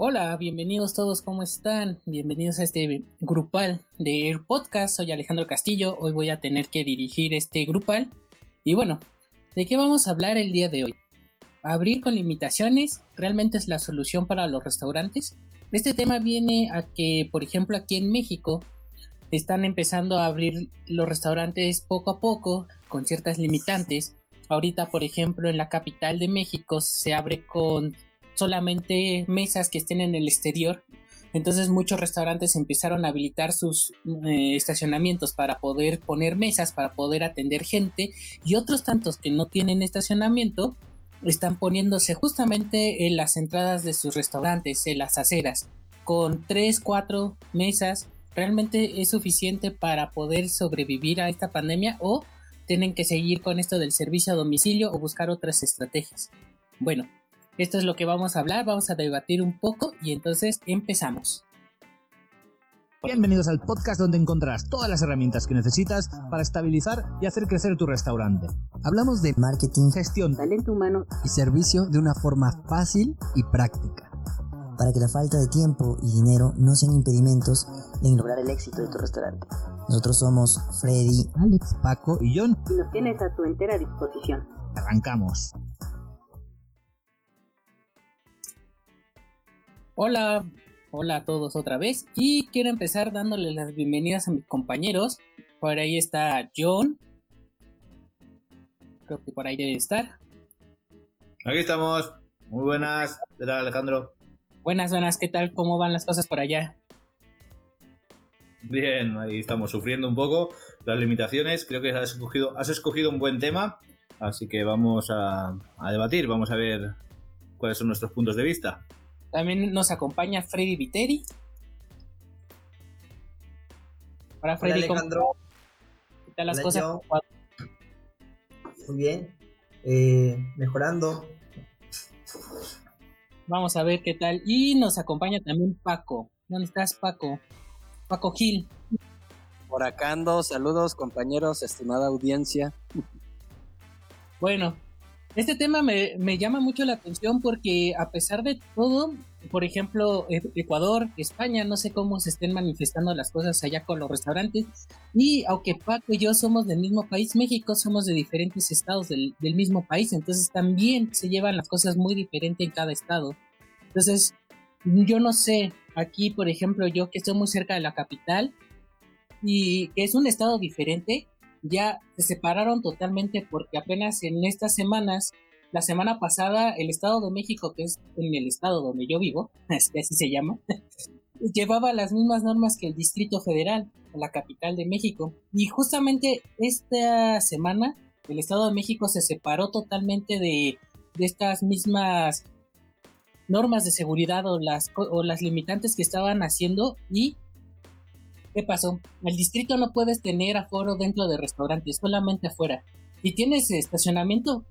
Hola, bienvenidos todos, ¿cómo están? Bienvenidos a este grupal de Air Podcast. Soy Alejandro Castillo. Hoy voy a tener que dirigir este grupal. Y bueno, ¿de qué vamos a hablar el día de hoy? ¿Abrir con limitaciones realmente es la solución para los restaurantes? Este tema viene a que, por ejemplo, aquí en México están empezando a abrir los restaurantes poco a poco con ciertas limitantes. Ahorita, por ejemplo, en la capital de México se abre con solamente mesas que estén en el exterior. Entonces muchos restaurantes empezaron a habilitar sus eh, estacionamientos para poder poner mesas, para poder atender gente y otros tantos que no tienen estacionamiento están poniéndose justamente en las entradas de sus restaurantes, en las aceras, con 3, 4 mesas. ¿Realmente es suficiente para poder sobrevivir a esta pandemia o tienen que seguir con esto del servicio a domicilio o buscar otras estrategias? Bueno, esto es lo que vamos a hablar, vamos a debatir un poco y entonces empezamos. Bienvenidos al podcast donde encontrarás todas las herramientas que necesitas para estabilizar y hacer crecer tu restaurante. Hablamos de marketing, gestión, talento humano y servicio de una forma fácil y práctica. Para que la falta de tiempo y dinero no sean impedimentos en lograr el éxito de tu restaurante. Nosotros somos Freddy, Alex, Paco y John. Y nos tienes a tu entera disposición. Arrancamos. Hola, hola a todos otra vez y quiero empezar dándole las bienvenidas a mis compañeros. Por ahí está John. Creo que por ahí debe estar. Aquí estamos. Muy buenas. ¿Qué tal, Alejandro? Buenas, buenas. ¿Qué tal? ¿Cómo van las cosas por allá? Bien, ahí estamos sufriendo un poco las limitaciones. Creo que has escogido, has escogido un buen tema. Así que vamos a, a debatir, vamos a ver cuáles son nuestros puntos de vista. También nos acompaña Freddy Viteri. Hola Freddy, Alejandro. ¿qué tal las cosas? Muy bien, eh, mejorando. Vamos a ver qué tal. Y nos acompaña también Paco. ¿Dónde estás, Paco? Paco Gil. Por acá ando, saludos compañeros, estimada audiencia. Bueno, este tema me, llama mucho la atención porque a pesar de todo, por ejemplo, e, Ecuador, España, no sé cómo se estén manifestando las cosas allá con los restaurantes. Y aunque Paco y yo somos del mismo país, México somos de diferentes estados del, del mismo país, entonces también se llevan las cosas muy diferentes en cada estado. Entonces, yo no sé, aquí por ejemplo, yo que estoy muy cerca de la capital y que es un estado diferente, ya se separaron totalmente porque apenas en estas semanas, la semana pasada, el Estado de México, que es en el estado donde yo vivo, así se llama, llevaba las mismas normas que el Distrito Federal, la capital de México. Y justamente esta semana, el Estado de México se separó totalmente de, de estas mismas normas de seguridad o las, o las limitantes que estaban haciendo y ¿Qué pasó? El distrito no puedes tener aforo dentro de restaurantes, solamente afuera. Si tienes estacionamiento,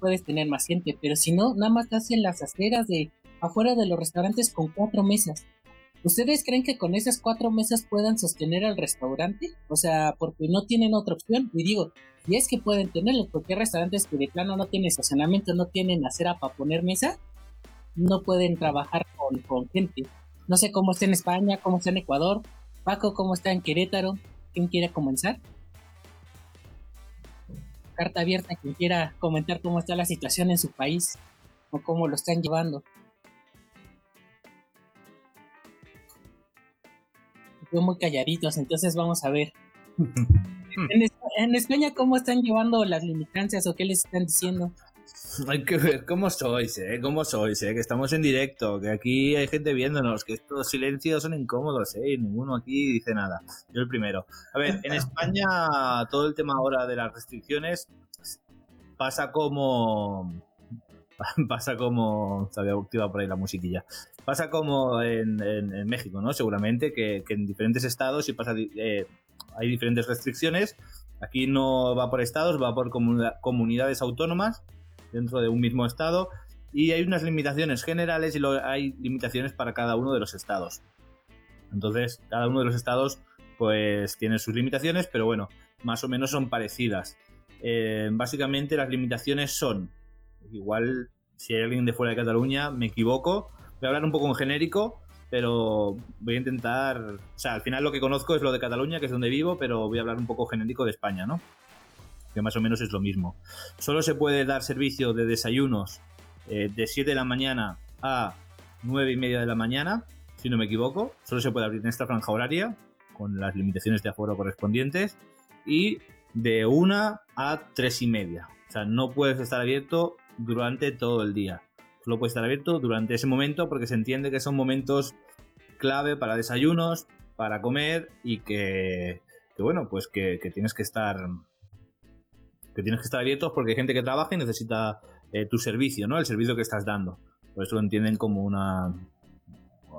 puedes tener más gente, pero si no, nada más estás en las aceras de afuera de los restaurantes con cuatro mesas. ¿Ustedes creen que con esas cuatro mesas puedan sostener al restaurante? O sea, porque no tienen otra opción. Y digo, y es que pueden tenerlo, porque hay restaurantes que de plano no tienen estacionamiento, no tienen acera para poner mesa, no pueden trabajar con, con gente. No sé cómo está en España, cómo está en Ecuador, Paco, ¿cómo está en Querétaro? ¿Quién quiere comenzar? Carta abierta, quien quiera comentar cómo está la situación en su país o cómo lo están llevando. Estoy muy calladitos, entonces vamos a ver. en España, ¿cómo están llevando las limitancias o qué les están diciendo? Hay que ver cómo sois, ¿eh? ¿Cómo sois, eh? Que estamos en directo, que aquí hay gente viéndonos, que estos silencios son incómodos, ¿eh? Y ninguno aquí dice nada. Yo el primero. A ver, en España todo el tema ahora de las restricciones pasa como... Pasa como... Sabía activa por ahí la musiquilla. Pasa como en, México, ¿no? Seguramente que, en diferentes estados y pasa... Eh, hay diferentes restricciones. Aquí no va por estados, va por comunidades autónomas dentro de un mismo estado y hay unas limitaciones generales y luego hay limitaciones para cada uno de los estados. Entonces, cada uno de los estados pues tiene sus limitaciones, pero bueno, más o menos son parecidas. Eh, básicamente las limitaciones son, igual si hay alguien de fuera de Cataluña, me equivoco, Voy a hablar un poco en genérico, pero voy a intentar. O sea, al final lo que conozco es lo de Cataluña, que es donde vivo, pero voy a hablar un poco genérico de España, ¿no? Que más o menos es lo mismo. Solo se puede dar servicio de desayunos eh, de 7 de la mañana a 9 y media de la mañana, si no me equivoco. Solo se puede abrir en esta franja horaria, con las limitaciones de aforo correspondientes. Y de 1 a 3 y media. O sea, no puedes estar abierto durante todo el día. Solo puede estar abierto durante ese momento porque se entiende que son momentos clave para desayunos, para comer y que, bueno, pues que, tienes que estar que tienes que estar abiertos porque hay gente que trabaja y necesita eh, tu servicio, ¿no? El servicio que estás dando. Por eso lo entienden como una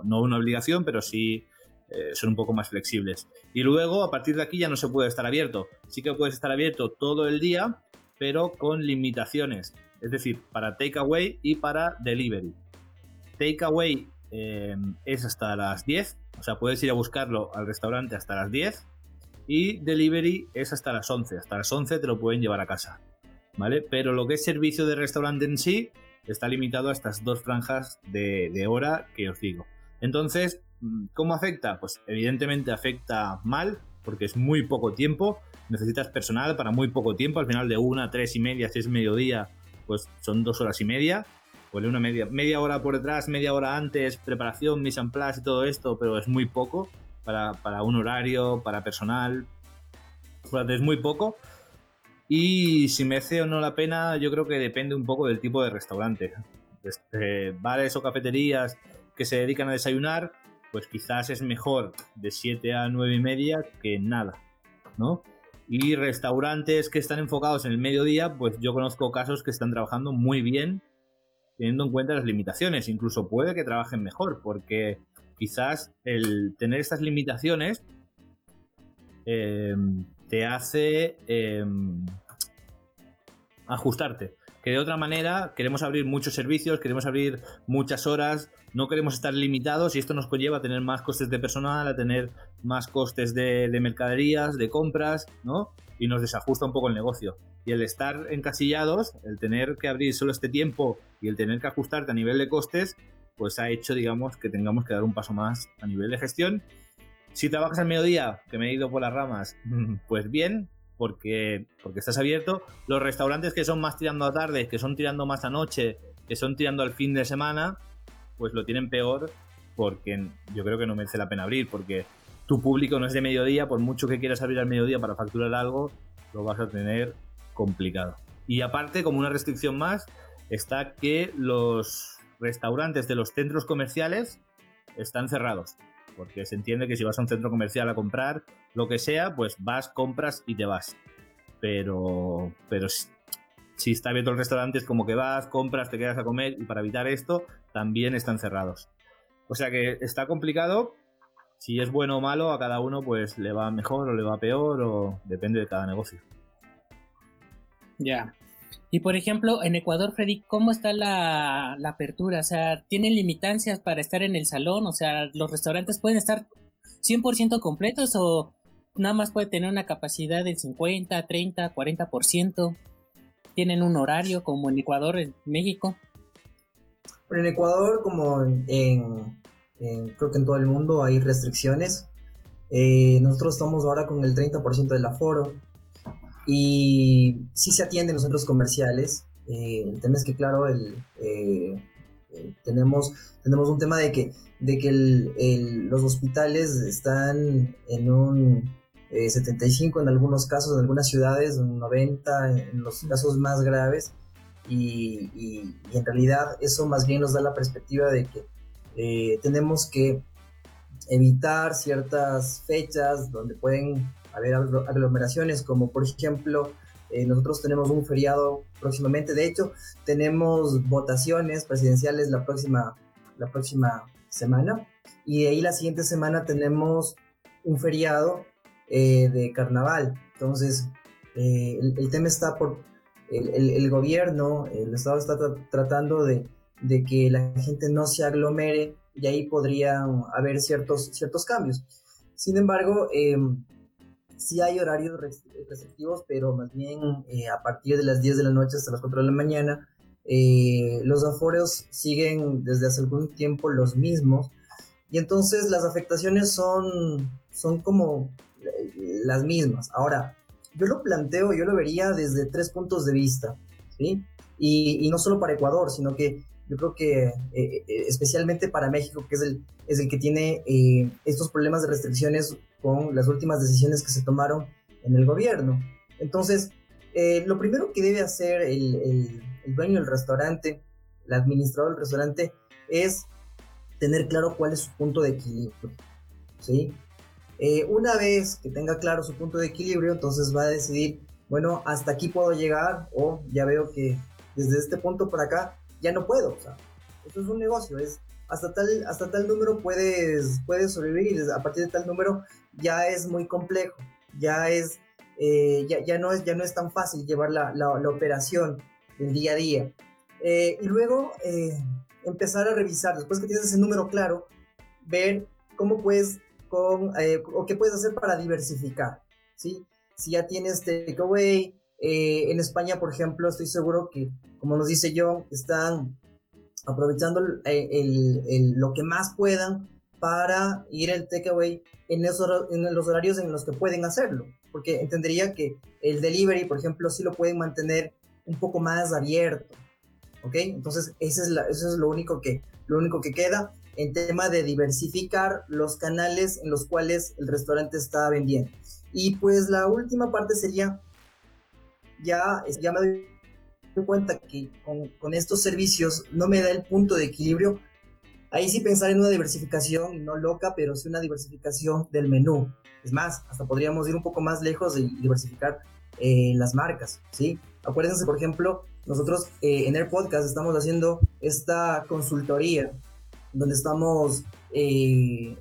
no una obligación, pero sí eh, son un poco más flexibles. Y luego, a partir de aquí, ya no se puede estar abierto. Sí que puedes estar abierto todo el día, pero con limitaciones es decir, para takeaway y para delivery. Takeaway eh, es hasta las 10, o sea, puedes ir a buscarlo al restaurante hasta las 10 y delivery es hasta las 11, hasta las 11 te lo pueden llevar a casa, ¿vale? Pero lo que es servicio de restaurante en sí está limitado a estas dos franjas de, hora que os digo. Entonces, ¿cómo afecta? Pues evidentemente afecta mal, porque es muy poco tiempo, necesitas personal para muy poco tiempo, al final de una, tres y media, si es mediodía, pues son dos horas y media, pues una media, media hora por detrás, media hora antes, preparación, mise en place y todo esto, pero es muy poco para, un horario, para personal, es muy poco. Y si merece o no la pena, yo creo que depende un poco del tipo de restaurante. Este, bares o cafeterías que se dedican a desayunar, pues quizás es mejor de 7 a 9 y media que nada, ¿no? Y restaurantes que están enfocados en el mediodía, pues yo conozco casos que están trabajando muy bien teniendo en cuenta las limitaciones. Incluso puede que trabajen mejor, porque quizás el tener estas limitaciones em, te hace em, ajustarte. Que de otra manera queremos abrir muchos servicios, queremos abrir muchas horas, no queremos estar limitados y esto nos conlleva a tener más costes de personal, a tener más costes de, mercaderías, de compras, ¿no? Y nos desajusta un poco el negocio. Y el estar encasillados, el tener que abrir solo este tiempo y el tener que ajustarte a nivel de costes, pues ha hecho, digamos, que tengamos que dar un paso más a nivel de gestión. Si trabajas al mediodía, que me he ido por las ramas, pues bien, porque, porque estás abierto. Los restaurantes que son más tirando a tarde, que son tirando más a noche, que son tirando al fin de semana, pues lo tienen peor porque yo creo que no merece la pena abrir, porque tu público no es de mediodía, por mucho que quieras abrir al mediodía para facturar algo, lo vas a tener complicado. Y aparte, como una restricción más, está que los restaurantes de los centros comerciales están cerrados, porque se entiende que si vas a un centro comercial a comprar lo que sea, pues vas, compras y te vas. Pero, pero si está abierto el restaurante es como que vas, compras, te quedas a comer y para evitar esto también están cerrados. O sea que está complicado. Si es bueno o malo, a cada uno pues le va mejor o le va peor o depende de cada negocio. Ya. Y por ejemplo, en Ecuador, Freddy, ¿cómo está la, apertura? O sea, ¿tienen limitancias para estar en el salón? O sea, ¿los restaurantes pueden estar 100% completos o nada más puede tener una capacidad del 50, 30, 40%? tienen un horario como en Ecuador, en México? en Ecuador, como en, creo que en todo el mundo, hay restricciones. Eh, nosotros estamos ahora con el 30% del aforo y sí se atienden los centros comerciales. Eh, el tema es que, claro, el, eh, tenemos, tenemos un tema de que, de que los hospitales están en un 75 eh, en algunos casos, en algunas ciudades, 90 en los casos más graves. Y, en realidad eso más bien nos da la perspectiva de que eh, tenemos que evitar ciertas fechas donde pueden haber aglomeraciones, como por ejemplo, eh, nosotros tenemos un feriado próximamente, de hecho, tenemos votaciones presidenciales la próxima, la próxima semana, y de ahí la siguiente semana tenemos un feriado eh, de carnaval. Entonces, eh, el, tema está por el, gobierno, el Estado está tratando de, que la gente no se aglomere y ahí podrían haber ciertos, ciertos cambios. Sin embargo, eh, sí hay horarios restrictivos, pero más bien eh, a partir de las 10 de la noche hasta las 4 de la mañana eh, los aforos siguen desde hace algún tiempo los mismos y entonces las afectaciones son, son como las mismas. Ahora, yo lo planteo, yo lo vería desde tres puntos de vista, ¿sí? Y, no solo para Ecuador, sino que yo creo que eh, eh, especialmente para México, que es el, es el que tiene eh, estos problemas de restricciones con las últimas decisiones que se tomaron en el gobierno. Entonces, lo primero que debe hacer el, el, dueño del restaurante, el administrador del restaurante, es tener claro cuál es su punto de equilibrio. ¿sí? una vez que tenga claro su punto de equilibrio, entonces va a decidir, bueno, hasta aquí puedo llegar o ya veo que desde este punto para acá ya no puedo. O eso es un negocio, es hasta tal, hasta tal número puedes, puedes sobrevivir y a partir de tal número ya es muy complejo, ya es, eh, ya, ya, no es, ya no es tan fácil llevar la, la, operación del día a día. Eh, y luego eh, empezar a revisar, después que tienes ese número claro, ver cómo puedes, con, o qué puedes hacer para diversificar, ¿sí? Si ya tienes takeaway, en España, por ejemplo, estoy seguro que como nos dice John, están aprovechando el, lo que más puedan para ir al takeaway en, en los horarios en los que pueden hacerlo. Porque entendería que el delivery, por ejemplo, sí lo pueden mantener un poco más abierto. ¿Ok? Entonces, ese es, eso es lo, único que, lo único que queda en tema de diversificar los canales en los cuales el restaurante está vendiendo. Y pues la última parte sería, ya, ya me doy cuenta que con, estos servicios no me da el punto de equilibrio, ahí sí pensar en una diversificación, no loca, pero sí una diversificación del menú. Es más, hasta podríamos ir un poco más lejos y diversificar eh, las marcas, ¿sí? Acuérdense, por ejemplo, nosotros eh, en Air Podcast estamos haciendo esta consultoría donde estamos eh,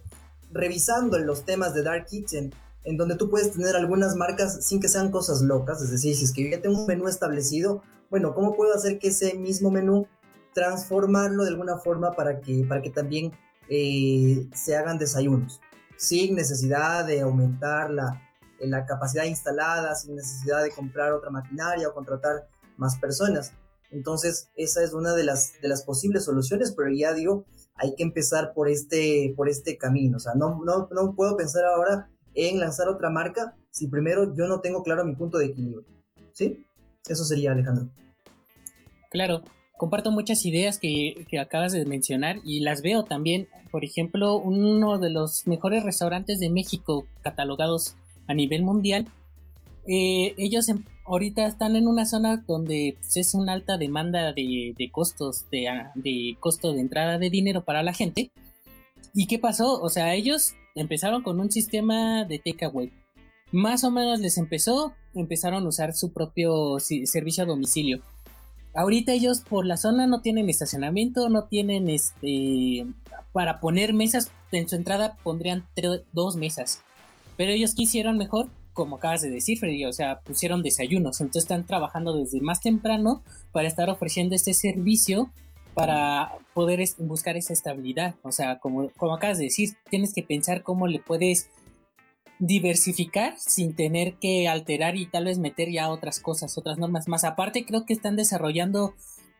revisando los temas de Dark Kitchen, en donde tú puedes tener algunas marcas sin que sean cosas locas, es decir, si es que ya tengo un menú establecido, bueno, ¿cómo puedo hacer que ese mismo menú transformarlo de alguna forma para que, para que también eh, se hagan desayunos? Sin necesidad de aumentar la, la capacidad instalada, sin necesidad de comprar otra maquinaria o contratar más personas. Entonces, esa es una de las, de las posibles soluciones, pero ya digo, hay que empezar por este, por este camino. O sea, no, no, no puedo pensar ahora en lanzar otra marca si primero yo no tengo claro mi punto de equilibrio. ¿Sí? Eso sería, Alejandro. Claro, comparto muchas ideas que, acabas de mencionar y las veo también. Por ejemplo, uno de los mejores restaurantes de México catalogados a nivel mundial. Eh, ellos ahorita están en una zona donde es una alta demanda de, costos, de, de, costo de entrada de dinero para la gente. ¿Y qué pasó? O sea, ellos empezaron con un sistema de takeaway más o menos les empezó, empezaron a usar su propio servicio a domicilio. Ahorita ellos por la zona no tienen estacionamiento, no tienen este para poner mesas en su entrada pondrían dos mesas. Pero ellos quisieron mejor, como acabas de decir, Freddy, o sea, pusieron desayunos. Entonces están trabajando desde más temprano para estar ofreciendo este servicio para poder buscar esa estabilidad. O sea, como, como acabas de decir, tienes que pensar cómo le puedes diversificar sin tener que alterar y tal vez meter ya otras cosas, otras normas más. Aparte, creo que están desarrollando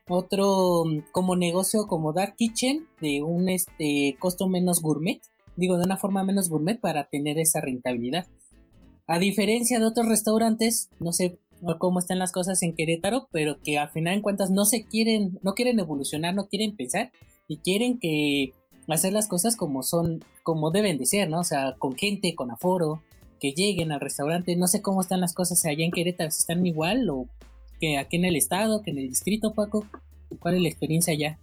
otro mm, como negocio como Dark Kitchen de un este costo menos gourmet, digo de una forma menos gourmet para tener esa rentabilidad. A diferencia de otros restaurantes, no sé cómo están las cosas en Querétaro, pero que al final en cuentas no se quieren, no quieren evolucionar, no quieren pensar y quieren que hacer las cosas como son, como deben de ser, ¿no? O sea, con gente, con aforo, que lleguen al restaurante. No sé cómo están las cosas allá en Querétaro, si están igual o que aquí en el estado, que en el distrito, Paco. ¿Cuál es la experiencia allá?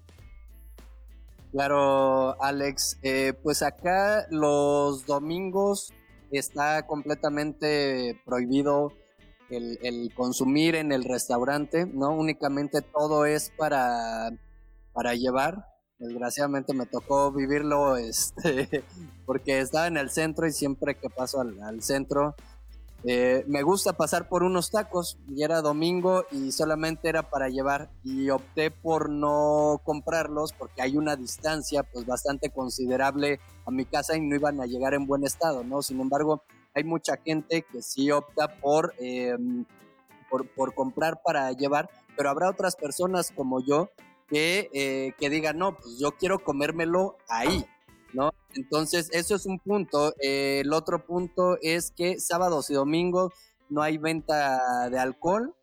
Claro, Alex. Eh, pues acá los domingos está completamente prohibido el, el, consumir en el restaurante, ¿no? Únicamente todo es para, para llevar desgraciadamente me tocó vivirlo este, porque estaba en el centro y siempre que paso al, centro eh, me gusta pasar por unos tacos y era domingo y solamente era para llevar y opté por no comprarlos porque hay una distancia pues bastante considerable a mi casa y no iban a llegar en buen estado, ¿no? Sin embargo, hay mucha gente que sí opta por, em, por, por comprar para llevar pero habrá otras personas como yo que, eh, que digan, no, pues yo quiero comérmelo ahí, ¿no? Entonces, eso es un punto. Eh, el otro punto es que sábados y domingos no hay venta de alcohol.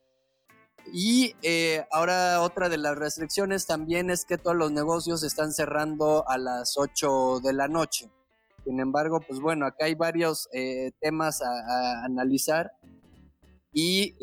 Y eh, ahora otra de las restricciones también es que todos los negocios están cerrando a las 8 de la noche. Sin embargo, pues bueno, acá hay varios temas a, analizar. Y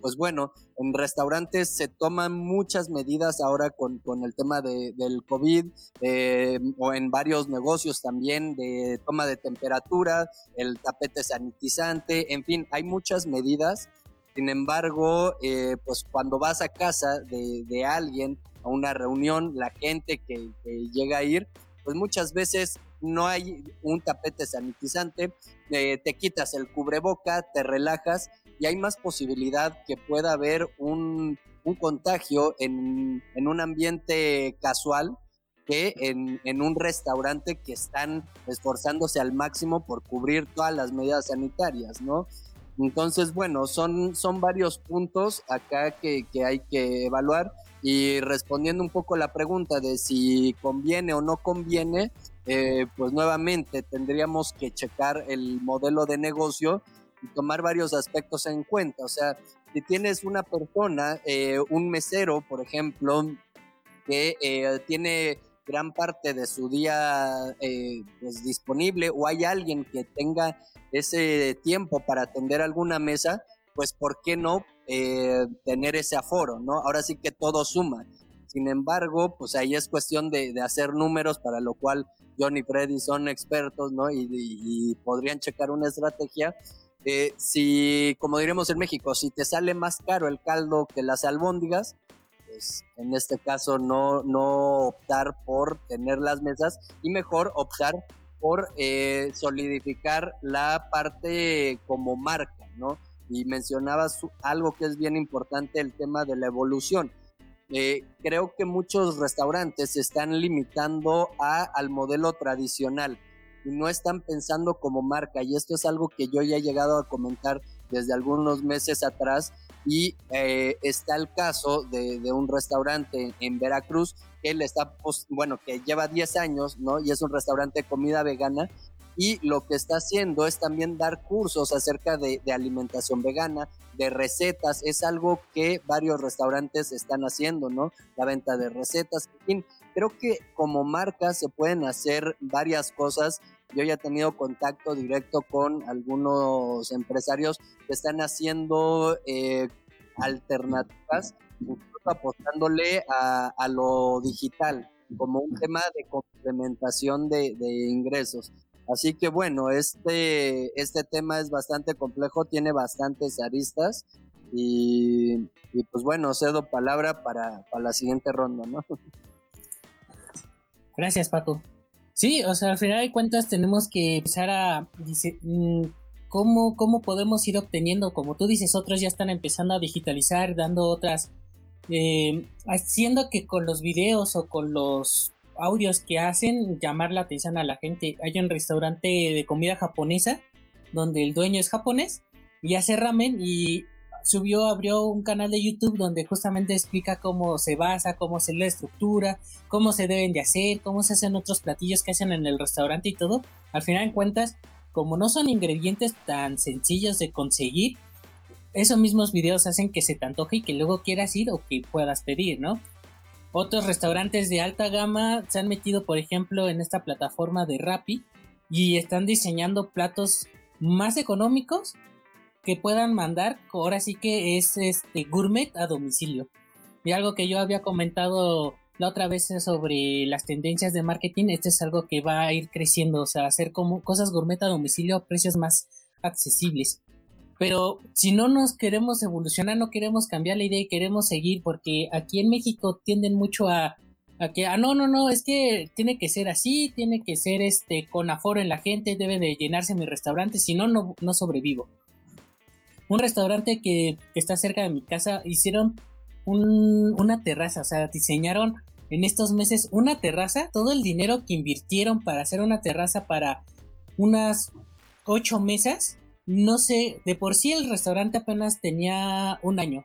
pues bueno, en restaurantes se toman muchas medidas ahora con, el tema de, del COVID eh, o en varios negocios también de toma de temperatura, el tapete sanitizante, en fin, hay muchas medidas. Sin embargo, eh, pues cuando vas a casa de, alguien, a una reunión, la gente que, llega a ir, pues muchas veces no hay un tapete sanitizante, eh, te quitas el cubreboca, te relajas y hay más posibilidad que pueda haber un, contagio en, un ambiente casual que en, un restaurante que están esforzándose al máximo por cubrir todas las medidas sanitarias, ¿no? Entonces, bueno, son, son varios puntos acá que, hay que evaluar y respondiendo un poco la pregunta de si conviene o no conviene, eh, pues nuevamente tendríamos que checar el modelo de negocio y tomar varios aspectos en cuenta. O sea, si tienes una persona, eh, un mesero, por ejemplo, que eh, tiene gran parte de su día eh, pues, disponible o hay alguien que tenga ese tiempo para atender alguna mesa, pues ¿por qué no tener ese aforo? ¿no? Ahora sí que todo suma. Sin embargo, pues ahí es cuestión de, hacer números, para lo cual John y Freddy son expertos, ¿no? y podrían checar una estrategia eh, si, como diremos en México, si te sale más caro el caldo que las albóndigas, pues en este caso no, no optar por tener las mesas y mejor optar por eh, solidificar la parte como marca, ¿no? Y mencionabas algo que es bien importante, el tema de la evolución. Eh, creo que muchos restaurantes se están limitando a, al modelo tradicional y no están pensando como marca. Y esto es algo que yo ya he llegado a comentar desde algunos meses atrás. Y eh, está el caso de, un restaurante en Veracruz que le está, bueno, que lleva 10 años, ¿no? Y es un restaurante de comida vegana. Y lo que está haciendo es también dar cursos acerca de, alimentación vegana, de recetas. Es algo que varios restaurantes están haciendo, ¿no? La venta de recetas. En fin, creo que como marca se pueden hacer varias cosas yo ya he tenido contacto directo con algunos empresarios que están haciendo eh, alternativas, incluso apostándole a, lo digital como un tema de complementación de, ingresos. Así que bueno, este, este tema es bastante complejo, tiene bastantes aristas y, pues bueno, cedo palabra para, la siguiente ronda, ¿no? Gracias, Paco. Sí, o sea, al final de cuentas tenemos que empezar a mm, cómo, cómo podemos ir obteniendo, como tú dices, otros ya están empezando a digitalizar, dando otras, eh, haciendo que con los videos o con los audios que hacen llamar la atención a la gente. Hay un restaurante de comida japonesa donde el dueño es japonés y hace ramen y subió, abrió un canal de YouTube donde justamente explica cómo se basa, cómo se la estructura, cómo se deben de hacer, cómo se hacen otros platillos que hacen en el restaurante y todo. Al final de cuentas, como no son ingredientes tan sencillos de conseguir, esos mismos videos hacen que se te antoje y que luego quieras ir o que puedas pedir, ¿no? Otros restaurantes de alta gama se han metido, por ejemplo, en esta plataforma de Rappi y están diseñando platos más económicos que puedan mandar, ahora sí que es este gourmet a domicilio. Y algo que yo había comentado la otra vez sobre las tendencias de marketing, este es algo que va a ir creciendo, o sea, hacer como cosas gourmet a domicilio a precios más accesibles. Pero si no nos queremos evolucionar, no queremos cambiar la idea y queremos seguir, porque aquí en México tienden mucho a, a que, ah, no, no, no, es que tiene que ser así, tiene que ser este con aforo en la gente, debe de llenarse mi restaurante, si no, no sobrevivo un restaurante que, está cerca de mi casa hicieron una terraza, o sea, diseñaron en estos meses una terraza, todo el dinero que invirtieron para hacer una terraza para unas ocho mesas, no sé, de por sí el restaurante apenas tenía un año,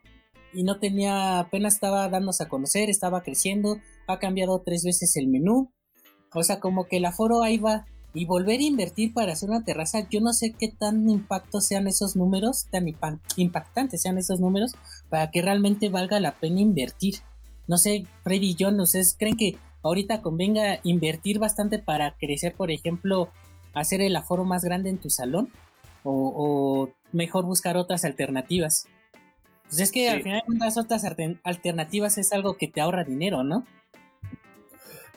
y no tenía, apenas estaba dándose a conocer, estaba creciendo, ha cambiado tres veces el menú. O sea, como que el aforo ahí va. Y volver a invertir para hacer una terraza, yo no sé qué tan impacto sean esos números, tan impactantes sean esos números, para que realmente valga la pena invertir. No sé, Freddy y John, ¿ustedes creen que ahorita convenga invertir bastante para crecer, por ejemplo, hacer el aforo más grande en tu salón? ¿O, mejor buscar otras alternativas? Pues es que al final las otras alternativas es algo que te ahorra dinero, ¿no?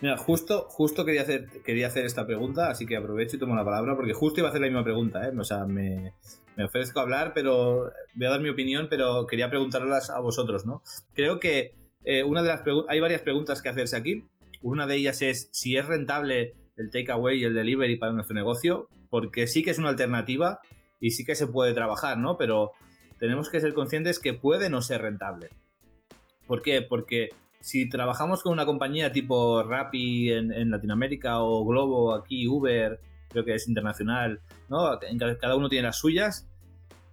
Mira, justo, justo quería hacer, quería hacer esta pregunta, así que aprovecho y tomo la palabra, porque justo iba a hacer la misma pregunta, ¿eh? O sea, me, ofrezco a hablar, pero voy a dar mi opinión, pero quería preguntarlas a vosotros, ¿no? Creo que eh, una de las hay varias preguntas que hacerse aquí. Una de ellas es si es rentable el takeaway y el delivery para nuestro negocio, porque sí que es una alternativa y sí que se puede trabajar, ¿no? Pero tenemos que ser conscientes que puede no ser rentable. ¿Por qué? Porque si trabajamos con una compañía tipo Rappi en, Latinoamérica o Globo aquí, Uber, creo que es internacional, ¿no? Cada uno tiene las suyas,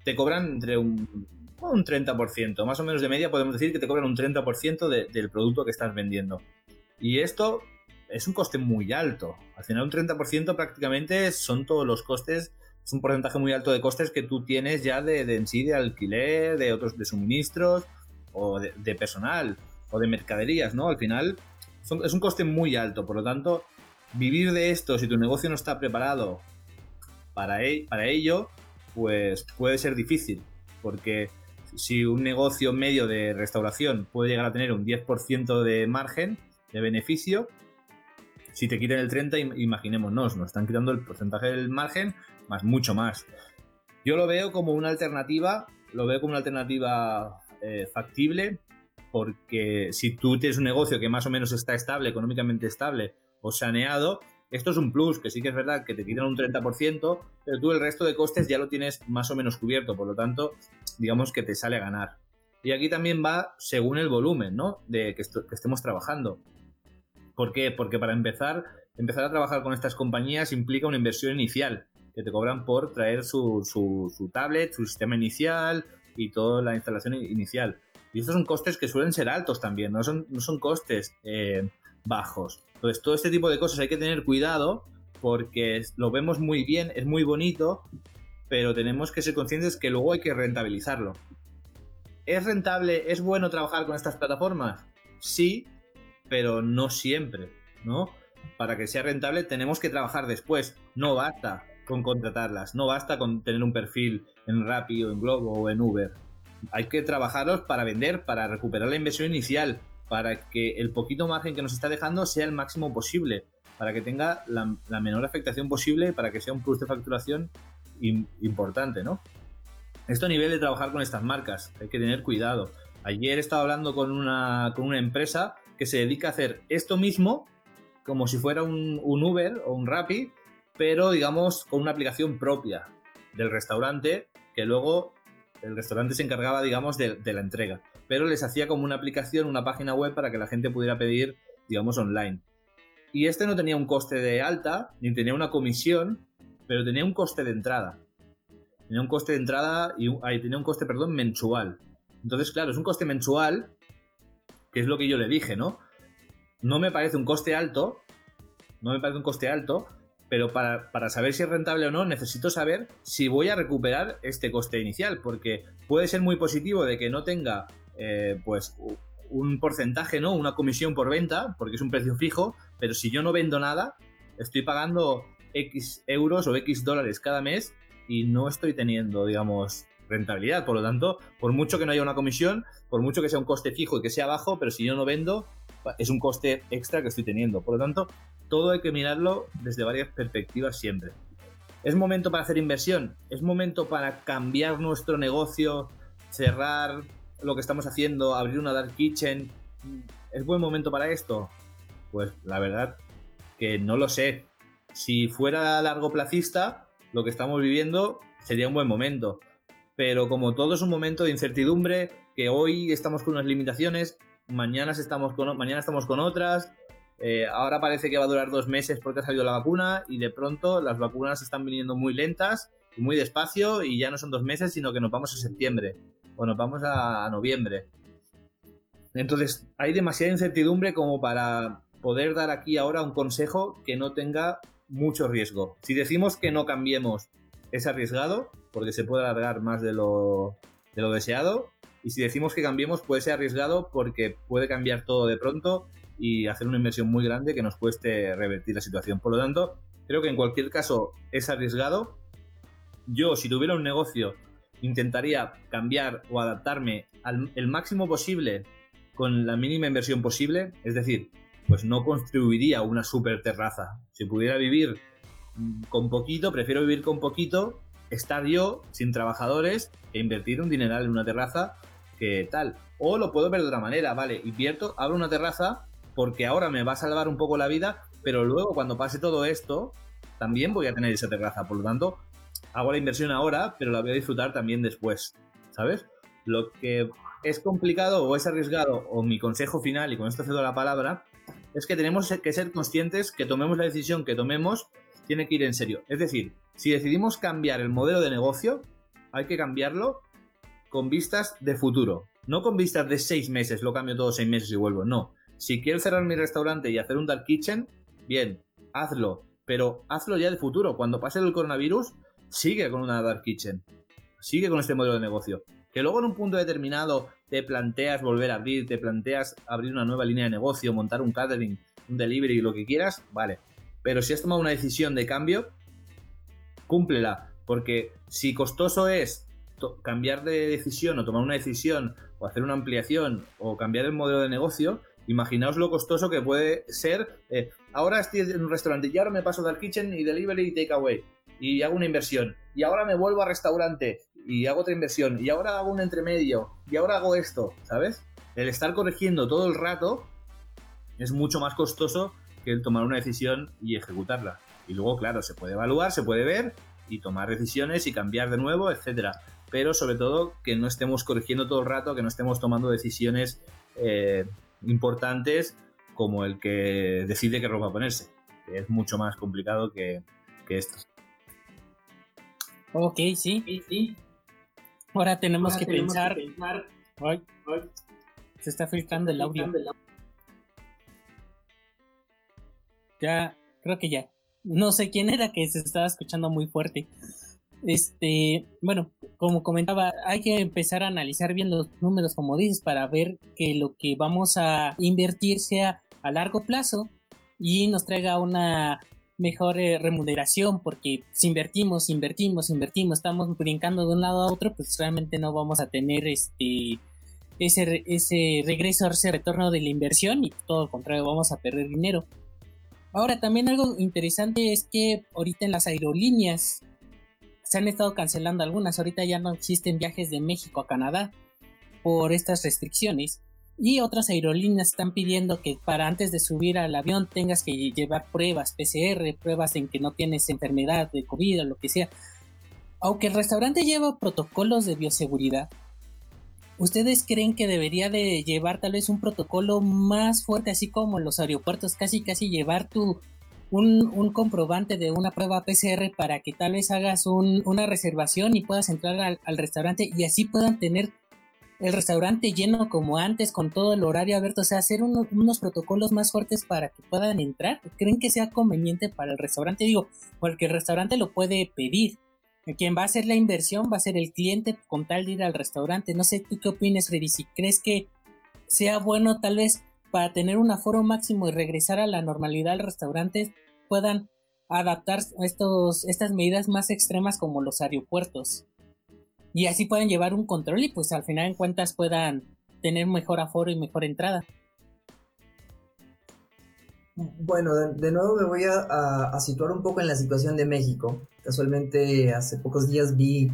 te cobran entre un, un 30%, más o menos de media podemos decir que te cobran un 30% del producto que estás vendiendo. Y esto es un coste muy alto. Al final un 30% prácticamente son todos los costes, es un porcentaje muy alto de costes que tú tienes ya de, de en sí de alquiler, de otros de suministros o de personal o de mercaderías, ¿no? Al final es un coste muy alto, por lo tanto, vivir de esto si tu negocio no está preparado para, e, ello, pues puede ser difícil, porque si un negocio medio de restauración puede llegar a tener un 10% de margen de beneficio, si te quitan el 30, imaginémonos, nos están quitando el porcentaje del margen más mucho más. Yo lo veo como una alternativa, lo veo como una alternativa eh, factible porque si tú tienes un negocio que más o menos está estable, económicamente estable o saneado, esto es un plus, que sí que es verdad que te quitan un 30%, pero tú el resto de costes ya lo tienes más o menos cubierto, por lo tanto, digamos que te sale a ganar. Y aquí también va según el volumen, ¿no? De que, estemos trabajando. ¿Por qué? Porque para empezar, empezar a trabajar con estas compañías implica una inversión inicial, que te cobran por traer su, su tablet, su sistema inicial y toda la instalación inicial. Y estos son costes que suelen ser altos también, no son, no son costes eh, bajos. Entonces, todo este tipo de cosas hay que tener cuidado porque lo vemos muy bien, es muy bonito, pero tenemos que ser conscientes que luego hay que rentabilizarlo. ¿Es rentable, es bueno trabajar con estas plataformas? Sí, pero no siempre, ¿no? Para que sea rentable tenemos que trabajar después, no basta con contratarlas, no basta con tener un perfil en Rappi o en Globo o en Uber hay que trabajarlos para vender, para recuperar la inversión inicial, para que el poquito margen que nos está dejando sea el máximo posible, para que tenga la, menor afectación posible, para que sea un plus de facturación importante, ¿no? Esto a nivel de trabajar con estas marcas, hay que tener cuidado. Ayer estaba hablando con una, con una empresa que se dedica a hacer esto mismo como si fuera un, un Uber o un Rappi, pero digamos con una aplicación propia del restaurante que luego el restaurante se encargaba, digamos, de, la entrega, pero les hacía como una aplicación, una página web para que la gente pudiera pedir, digamos, online. Y este no tenía un coste de alta, ni tenía una comisión, pero tenía un coste de entrada. Tenía un coste de entrada y tenía un coste, perdón, mensual. Entonces, claro, es un coste mensual, que es lo que yo le dije, ¿no? No me parece un coste alto, no me parece un coste alto, pero para, saber si es rentable o no, necesito saber si voy a recuperar este coste inicial, porque puede ser muy positivo de que no tenga eh, pues un porcentaje, ¿no? Una comisión por venta, porque es un precio fijo, pero si yo no vendo nada, estoy pagando X euros o X dólares cada mes y no estoy teniendo, digamos, rentabilidad. Por lo tanto, por mucho que no haya una comisión, por mucho que sea un coste fijo y que sea bajo, pero si yo no vendo, es un coste extra que estoy teniendo. Por lo tanto, todo hay que mirarlo desde varias perspectivas siempre. ¿Es momento para hacer inversión? ¿Es momento para cambiar nuestro negocio, cerrar lo que estamos haciendo, abrir una dark kitchen? ¿Es buen momento para esto? Pues la verdad que no lo sé. Si fuera largo plazista, lo que estamos viviendo sería un buen momento. Pero como todo es un momento de incertidumbre, que hoy estamos con unas limitaciones, mañana estamos con, mañana estamos con otras, eh, ahora parece que va a durar dos meses porque ha salido la vacuna y de pronto las vacunas están viniendo muy lentas y muy despacio y ya no son dos meses, sino que nos vamos a septiembre o nos vamos a, noviembre. Entonces, hay demasiada incertidumbre como para poder dar aquí ahora un consejo que no tenga mucho riesgo. Si decimos que no cambiemos, es arriesgado, porque se puede alargar más de lo, de lo deseado. Y si decimos que cambiemos, puede ser arriesgado porque puede cambiar todo de pronto y hacer una inversión muy grande que nos cueste revertir la situación. Por lo tanto, creo que en cualquier caso es arriesgado. Yo, si tuviera un negocio, intentaría cambiar o adaptarme al el máximo posible con la mínima inversión posible. Es decir, pues no construiría una super terraza. Si pudiera vivir con poquito, prefiero vivir con poquito, estar yo sin trabajadores e invertir un dineral en una terraza que tal. O lo puedo ver de otra manera, vale, invierto, abro una terraza porque ahora me va a salvar un poco la vida, pero luego cuando pase todo esto, también voy a tener esa terraza. Por lo tanto, hago la inversión ahora, pero la voy a disfrutar también después, ¿sabes? Lo que es complicado o es arriesgado, o mi consejo final, y con esto cedo la palabra, es que tenemos que ser conscientes que tomemos la decisión que tomemos, tiene que ir en serio. Es decir, si decidimos cambiar el modelo de negocio, hay que cambiarlo con vistas de futuro. No con vistas de seis meses, lo cambio todos seis meses y vuelvo. No. Si quiero cerrar mi restaurante y hacer un dark kitchen, bien, hazlo. Pero hazlo ya de futuro. Cuando pase el coronavirus, sigue con una dark kitchen. Sigue con este modelo de negocio. Que luego en un punto determinado te planteas volver a abrir, te planteas abrir una nueva línea de negocio, montar un catering, un delivery, lo que quieras, vale. Pero si has tomado una decisión de cambio, cúmplela. Porque si costoso es cambiar de decisión o tomar una decisión o hacer una ampliación o cambiar el modelo de negocio, imaginaos lo costoso que puede ser. Eh, ahora estoy en un restaurante y ahora me paso del kitchen y delivery y takeaway y hago una inversión. Y ahora me vuelvo a restaurante y hago otra inversión, y ahora hago un entremedio, y ahora hago esto, ¿sabes? El estar corrigiendo todo el rato es mucho más costoso que el tomar una decisión y ejecutarla. Y luego, claro, se puede evaluar, se puede ver y tomar decisiones y cambiar de nuevo, etcétera. Pero sobre todo que no estemos corrigiendo todo el rato, que no estemos tomando decisiones eh, importantes como el que decide qué ropa ponerse, que es mucho más complicado que, que esto. Ok, sí. sí. Ahora tenemos, que, pensar... se está filtrando el audio. Ya, creo que ya. No sé quién era que se estaba escuchando muy fuerte. Este, bueno, como comentaba, hay que empezar a analizar bien los números, como dices, para ver que lo que vamos a invertir sea a largo plazo y nos traiga una mejor eh, remuneración, porque si invertimos, invertimos, invertimos, estamos brincando de un lado a otro, pues realmente no vamos a tener este ese, ese regreso, ese retorno de la inversión y todo lo contrario, vamos a perder dinero. Ahora, también algo interesante es que ahorita en las aerolíneas se han estado cancelando algunas, ahorita ya no existen viajes de México a Canadá por estas restricciones. Y otras aerolíneas están pidiendo que para antes de subir al avión tengas que llevar pruebas PCR, pruebas en que no tienes enfermedad de COVID o lo que sea. Aunque el restaurante lleva protocolos de bioseguridad, ¿ustedes creen que debería de llevar tal vez un protocolo más fuerte, así como en los aeropuertos, casi casi llevar tu un, comprobante de una prueba PCR para que tal vez hagas una reservación y puedas entrar al, restaurante y así puedan tener el restaurante lleno como antes, con todo el horario abierto, o sea, hacer unos protocolos más fuertes para que puedan entrar. ¿Creen que sea conveniente para el restaurante? Digo, porque el restaurante lo puede pedir. Quien va a hacer la inversión va a ser el cliente con tal de ir al restaurante. No sé, ¿tú qué opinas, Freddy? Si crees que sea bueno tal vez para tener un aforo máximo y regresar a la normalidad al restaurante puedan adaptar estos, estas medidas más extremas como los aeropuertos y así pueden llevar un control y pues al final en cuentas puedan tener mejor aforo y mejor entrada. Bueno, de, nuevo me voy a, situar un poco en la situación de México. Casualmente hace pocos días vi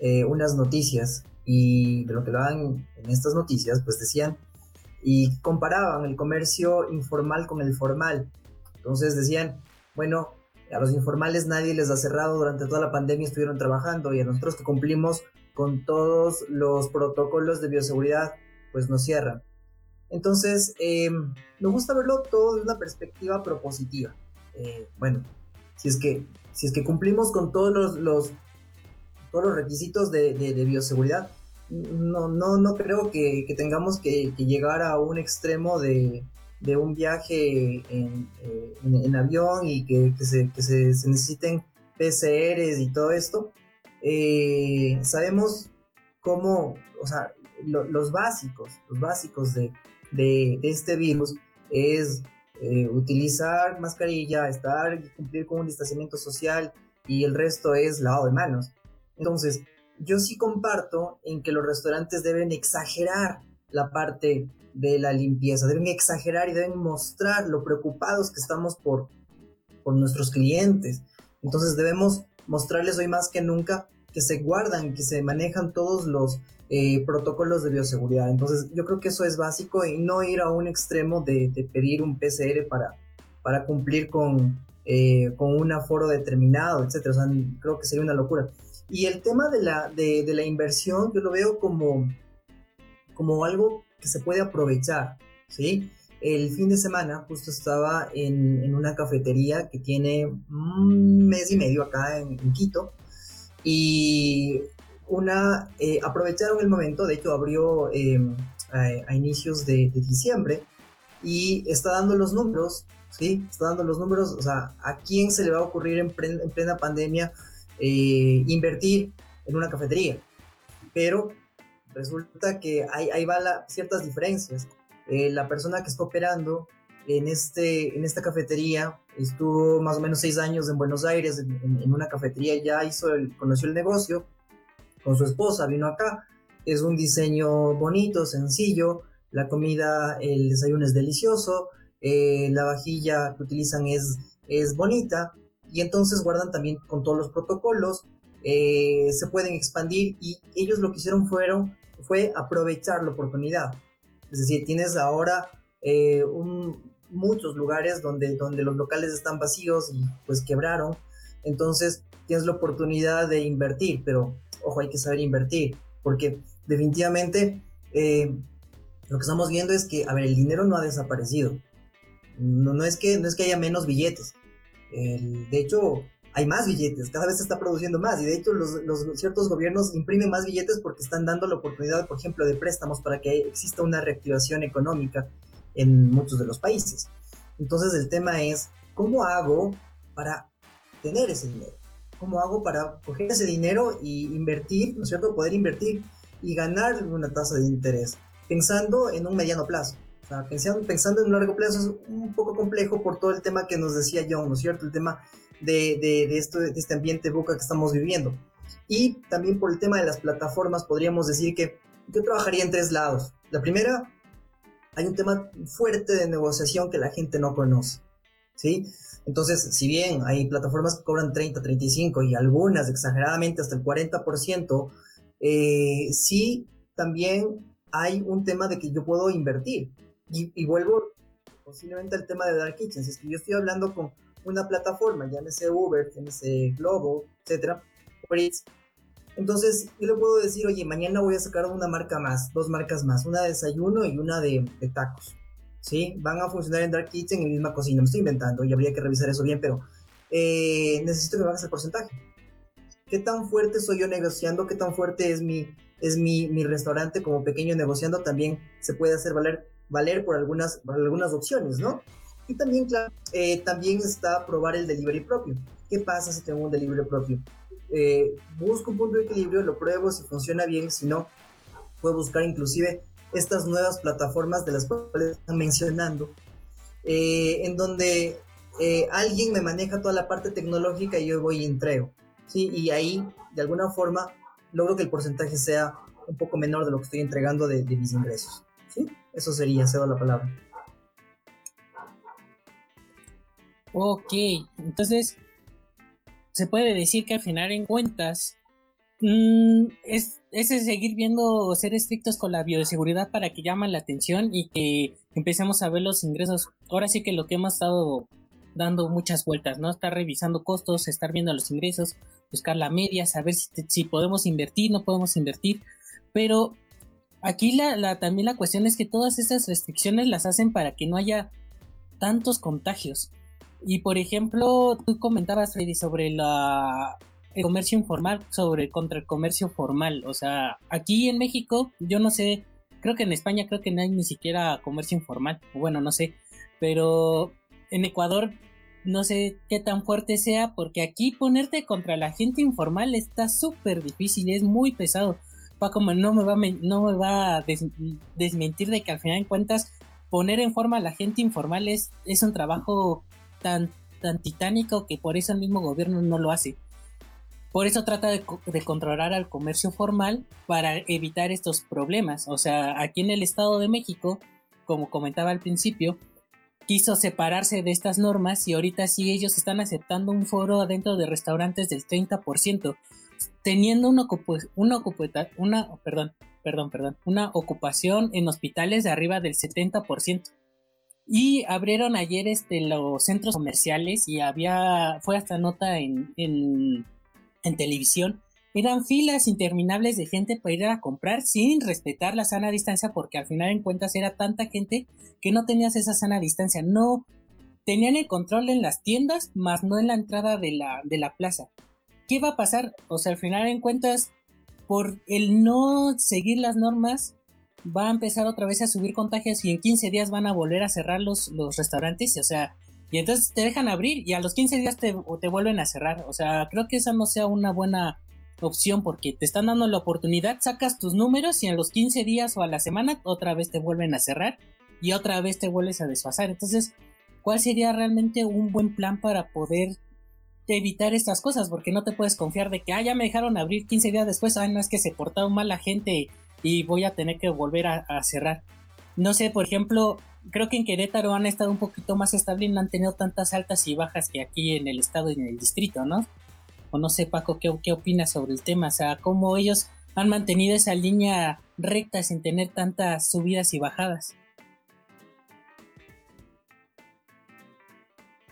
eh, unas noticias y de lo que daban en estas noticias pues decían y comparaban el comercio informal con el formal. Entonces decían, bueno, a los informales nadie les ha cerrado durante toda la pandemia, estuvieron trabajando y a nosotros que cumplimos con todos los protocolos de bioseguridad, pues nos cierran. Entonces, em, me gusta verlo todo de una perspectiva propositiva. Eh, bueno, si es, que, si es que cumplimos con todos los, todos los requisitos de, bioseguridad, no, no, no creo que, tengamos que, llegar a un extremo de, un viaje en, eh, avión y que, se, necesiten PCRs y todo esto. Eh, sabemos cómo, o sea, los básicos, básicos de, este virus es eh, utilizar mascarilla, estar, cumplir con un distanciamiento social y el resto es lavado de manos. Entonces, yo sí comparto en que los restaurantes deben exagerar la parte de la limpieza, deben exagerar y deben mostrar lo preocupados que estamos por, por nuestros clientes. Entonces debemos mostrarles hoy más que nunca que se guardan, que se manejan todos los eh, protocolos de bioseguridad. Entonces yo creo que eso es básico y no ir a un extremo de, pedir un PCR para, para cumplir con, eh, con un aforo determinado, etc. O sea, creo que sería una locura. Y el tema de la, de, la inversión yo lo veo como, como algo que se puede aprovechar, ¿sí? El fin de semana justo estaba en, una cafetería que tiene un mes y medio acá en, Quito y una, eh, aprovecharon el momento, de hecho abrió em, a, inicios de, diciembre y está dando los números, ¿sí? Está dando los números, o sea, ¿a quién se le va a ocurrir en, en plena pandemia eh, invertir en una cafetería. Pero resulta que hay, ahí van ciertas diferencias. Eh, la persona que está operando en, este, en esta cafetería estuvo más o menos seis años en Buenos Aires en, una cafetería, ya hizo el, conoció el negocio con su esposa, vino acá. Es un diseño bonito, sencillo. La comida, el desayuno es delicioso. Eh, la vajilla que utilizan es, es bonita y entonces guardan también con todos los protocolos, eh, se pueden expandir y ellos lo que hicieron fueron, fue aprovechar la oportunidad. Es decir, tienes ahora eh, muchos lugares donde, donde los locales están vacíos y pues quebraron, entonces tienes la oportunidad de invertir, pero ojo, hay que saber invertir, porque definitivamente eh, lo que estamos viendo es que, a ver, el dinero no ha desaparecido. No, no, es, que, no es que haya menos billetes, de hecho, hay más billetes, cada vez se está produciendo más y de hecho los, ciertos gobiernos imprimen más billetes porque están dando la oportunidad, por ejemplo, de préstamos para que exista una reactivación económica en muchos de los países. Entonces el tema es, ¿cómo hago para tener ese dinero? ¿Cómo hago para coger ese dinero y invertir, ¿no es cierto? Poder invertir y ganar una tasa de interés, pensando en un mediano plazo pensando, pensando, en un largo plazo es un poco complejo por todo el tema que nos decía John, ¿no es cierto? El tema de, de, esto, de este ambiente boca que estamos viviendo. Y también por el tema de las plataformas, podríamos decir que yo trabajaría en tres lados. La primera, hay un tema fuerte de negociación que la gente no conoce, ¿sí? Entonces, si bien hay plataformas que cobran 30, 35 y algunas exageradamente hasta el 40%, eh, sí también hay un tema de que yo puedo invertir. Y, vuelvo posiblemente al tema de Dark Kitchen. Si es que yo estoy hablando con una plataforma, llámese Uber, llámese Globo, etcétera, entonces yo le puedo decir, oye, mañana voy a sacar una marca más, dos marcas más, una de desayuno y una de, tacos. ¿Sí? Van a funcionar en Dark Kitchen en la misma cocina. Me estoy inventando y habría que revisar eso bien, pero eh, necesito que me hagas el porcentaje. ¿Qué tan fuerte soy yo negociando? ¿Qué tan fuerte es mi, es mi, mi restaurante como pequeño negociando? También se puede hacer valer valer por algunas, algunas opciones, ¿no? Y también, claro, eh, también está probar el delivery propio. ¿Qué pasa si tengo un delivery propio? Eh, busco un punto de equilibrio, lo pruebo, si funciona bien, si no, puedo buscar inclusive estas nuevas plataformas de las cuales están mencionando, eh, en donde alguien me maneja toda la parte tecnológica y yo voy y entrego, ¿sí? Y ahí, de alguna forma, logro que el porcentaje sea un poco menor de lo que estoy entregando de, de mis ingresos, Eso sería, cedo la palabra. Ok, entonces se puede decir que al final en cuentas mm, es, es seguir viendo, ser estrictos con la bioseguridad para que llamen la atención y que empecemos a ver los ingresos. Ahora sí que lo que hemos estado dando muchas vueltas, ¿no? Estar revisando costos, estar viendo los ingresos, buscar la media, saber si podemos invertir, no podemos invertir, pero Aquí la, también la cuestión es que todas estas restricciones las hacen para que no haya tantos contagios. Y por ejemplo, tú comentabas, Freddy, sobre la, el comercio informal sobre contra el comercio formal. O sea, aquí en México, yo no sé, creo que en España creo que no hay ni siquiera comercio informal. Bueno, no sé, pero en Ecuador no sé qué tan fuerte sea, porque aquí ponerte contra la gente informal está súper difícil, es muy pesado. Paco no me va, no me va a desmentir de que al final de cuentas poner en forma a la gente informal es, es un trabajo tan, tan titánico que por eso el mismo gobierno no lo hace. Por eso trata de, de, controlar al comercio formal para evitar estos problemas. O sea, aquí en el Estado de México, como comentaba al principio, quiso separarse de estas normas y ahorita sí ellos están aceptando un foro adentro de restaurantes del 30%, teniendo una, una, una, perdón, perdón, perdón, una ocupación en hospitales de arriba del 70%. Y abrieron ayer este, los centros comerciales y había, fue hasta nota en, en, en televisión eran filas interminables de gente para ir a comprar sin respetar la sana distancia porque al final en cuentas era tanta gente que no tenías esa sana distancia. No tenían el control en las tiendas, más no en la entrada de la, de la plaza. ¿Qué va a pasar? O sea, al final en cuentas, por el no seguir las normas, va a empezar otra vez a subir contagios y en 15 días van a volver a cerrar los, los restaurantes. O sea, y entonces te dejan abrir y a los 15 días te, te vuelven a cerrar. O sea, creo que esa no sea una buena opción porque te están dando la oportunidad, sacas tus números y en los 15 días o a la semana otra vez te vuelven a cerrar y otra vez te vuelves a desfasar. Entonces, ¿cuál sería realmente un buen plan para poder evitar estas cosas? Porque no te puedes confiar de que, ah, ya me dejaron abrir 15 días después, ah, no es que se portaron mal la gente y voy a tener que volver a, cerrar. No sé, por ejemplo, creo que en Querétaro han estado un poquito más estable y no han tenido tantas altas y bajas que aquí en el estado y en el distrito, ¿no? o no sé Paco, ¿qué, qué opinas sobre el tema? O sea, cómo ellos han mantenido esa línea recta sin tener tantas subidas y bajadas.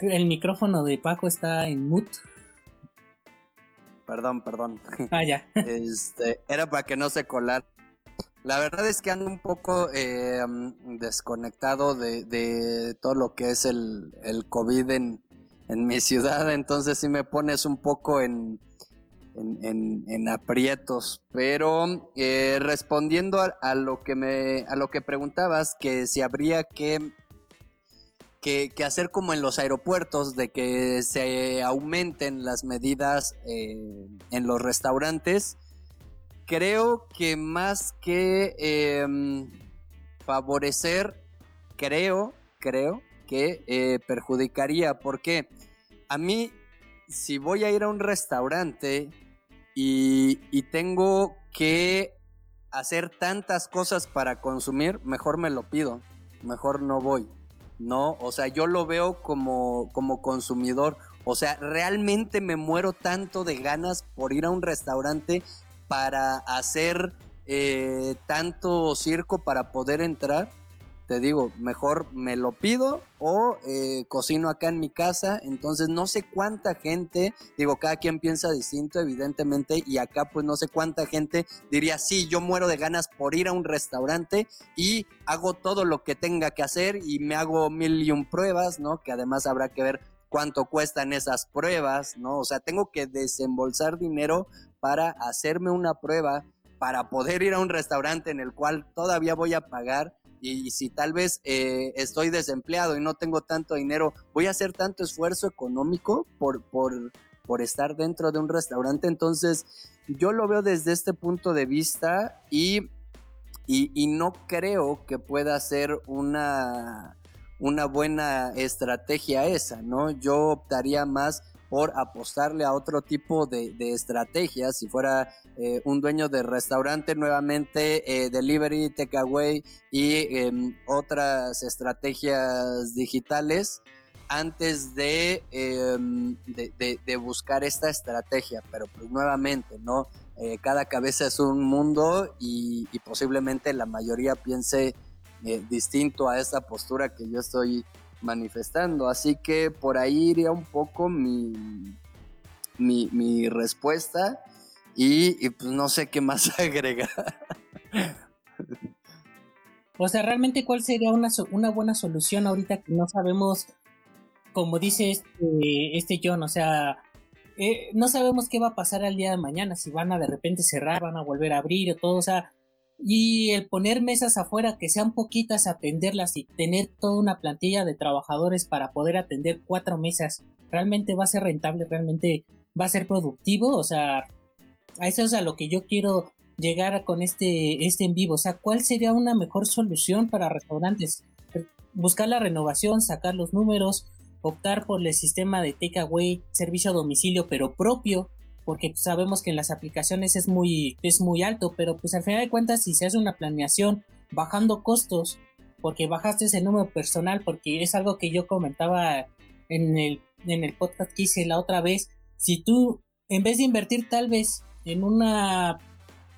El micrófono de Paco está en mute. Perdón, perdón. Ah, ya. Este, era para que no se colar. La verdad es que ando un poco eh, desconectado de, de, todo lo que es el, el COVID en, en mi ciudad, entonces sí me pones un poco en, en, aprietos. Pero eh, respondiendo a, lo que me, a lo que preguntabas, que si habría que, que, hacer como en los aeropuertos, de que se aumenten las medidas eh, en los restaurantes, creo que más que em, favorecer, creo, creo que eh, perjudicaría. Porque a mí, si voy a ir a un restaurante y, tengo que hacer tantas cosas para consumir, mejor me lo pido, mejor no voy. No, o sea, yo lo veo como, como consumidor. O sea, realmente me muero tanto de ganas por ir a un restaurante para hacer eh, tanto circo para poder entrar te digo, mejor me lo pido o eh, cocino acá en mi casa. Entonces no sé cuánta gente, digo, cada quien piensa distinto, evidentemente, y acá pues no sé cuánta gente diría, sí, yo muero de ganas por ir a un restaurante y hago todo lo que tenga que hacer y me hago mil y un pruebas, ¿no? Que además habrá que ver cuánto cuestan esas pruebas, ¿no? O sea, tengo que desembolsar dinero para hacerme una prueba, para poder ir a un restaurante en el cual todavía voy a pagar y si tal vez eh, estoy desempleado y no tengo tanto dinero, voy a hacer tanto esfuerzo económico por, por, por estar dentro de un restaurante. Entonces, yo lo veo desde este punto de vista y, y, no creo que pueda ser una, una buena estrategia esa, ¿no? Yo optaría más por apostarle a otro tipo de, estrategias. Si fuera eh, un dueño de restaurante, nuevamente eh, delivery, takeaway y em, otras estrategias digitales antes em, de, de, buscar esta estrategia. Pero pues nuevamente, ¿no? Eh, cada cabeza es un mundo y, y posiblemente la mayoría piense distinto a esta postura que yo estoy manifestando. Así que por ahí iría un poco mi, mi, respuesta y, pues no sé qué más agregar. O sea, realmente cuál sería una, una buena solución ahorita que no sabemos, como dice este, este John, o sea, eh, no sabemos qué va a pasar al día de mañana, si van a de repente cerrar, van a volver a abrir o todo, o sea, y el poner mesas afuera que sean poquitas, atenderlas y tener toda una plantilla de trabajadores para poder atender cuatro mesas, realmente va a ser rentable, realmente va a ser productivo, o sea, a eso es a lo que yo quiero llegar con este, este en vivo, o sea, ¿cuál sería una mejor solución para restaurantes? Buscar la renovación, sacar los números, optar por el sistema de takeaway, servicio a domicilio, pero propio, porque sabemos que en las aplicaciones es muy, es muy alto, pero pues al final de cuentas si se hace una planeación bajando costos, porque bajaste ese número personal, porque es algo que yo comentaba en el, en el podcast que hice la otra vez, si tú en vez de invertir tal vez en una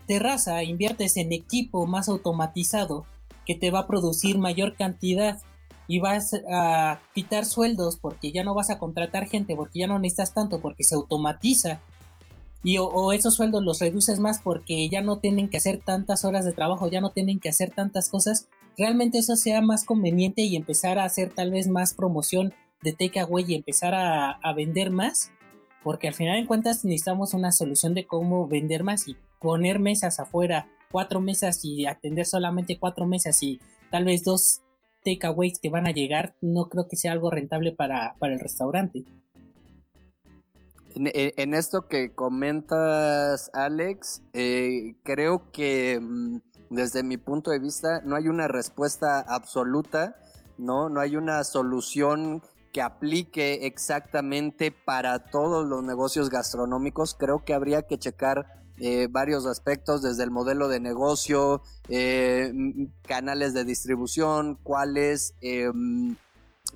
terraza, inviertes en equipo más automatizado que te va a producir mayor cantidad y vas a quitar sueldos porque ya no vas a contratar gente, porque ya no necesitas tanto, porque se automatiza y o, esos sueldos los reduces más porque ya no tienen que hacer tantas horas de trabajo, ya no tienen que hacer tantas cosas, realmente eso sea más conveniente y empezar a hacer tal vez más promoción de takeaway y empezar a, vender más, porque al final de cuentas necesitamos una solución de cómo vender más y poner mesas afuera, cuatro mesas y atender solamente cuatro mesas y tal vez dos takeaways que van a llegar, no creo que sea algo rentable para, para el restaurante. En, esto que comentas, Alex, eh, creo que mm, desde mi punto de vista no hay una respuesta absoluta, ¿no? No hay una solución que aplique exactamente para todos los negocios gastronómicos. Creo que habría que checar eh, varios aspectos, desde el modelo de negocio, eh, canales de distribución, cuáles em,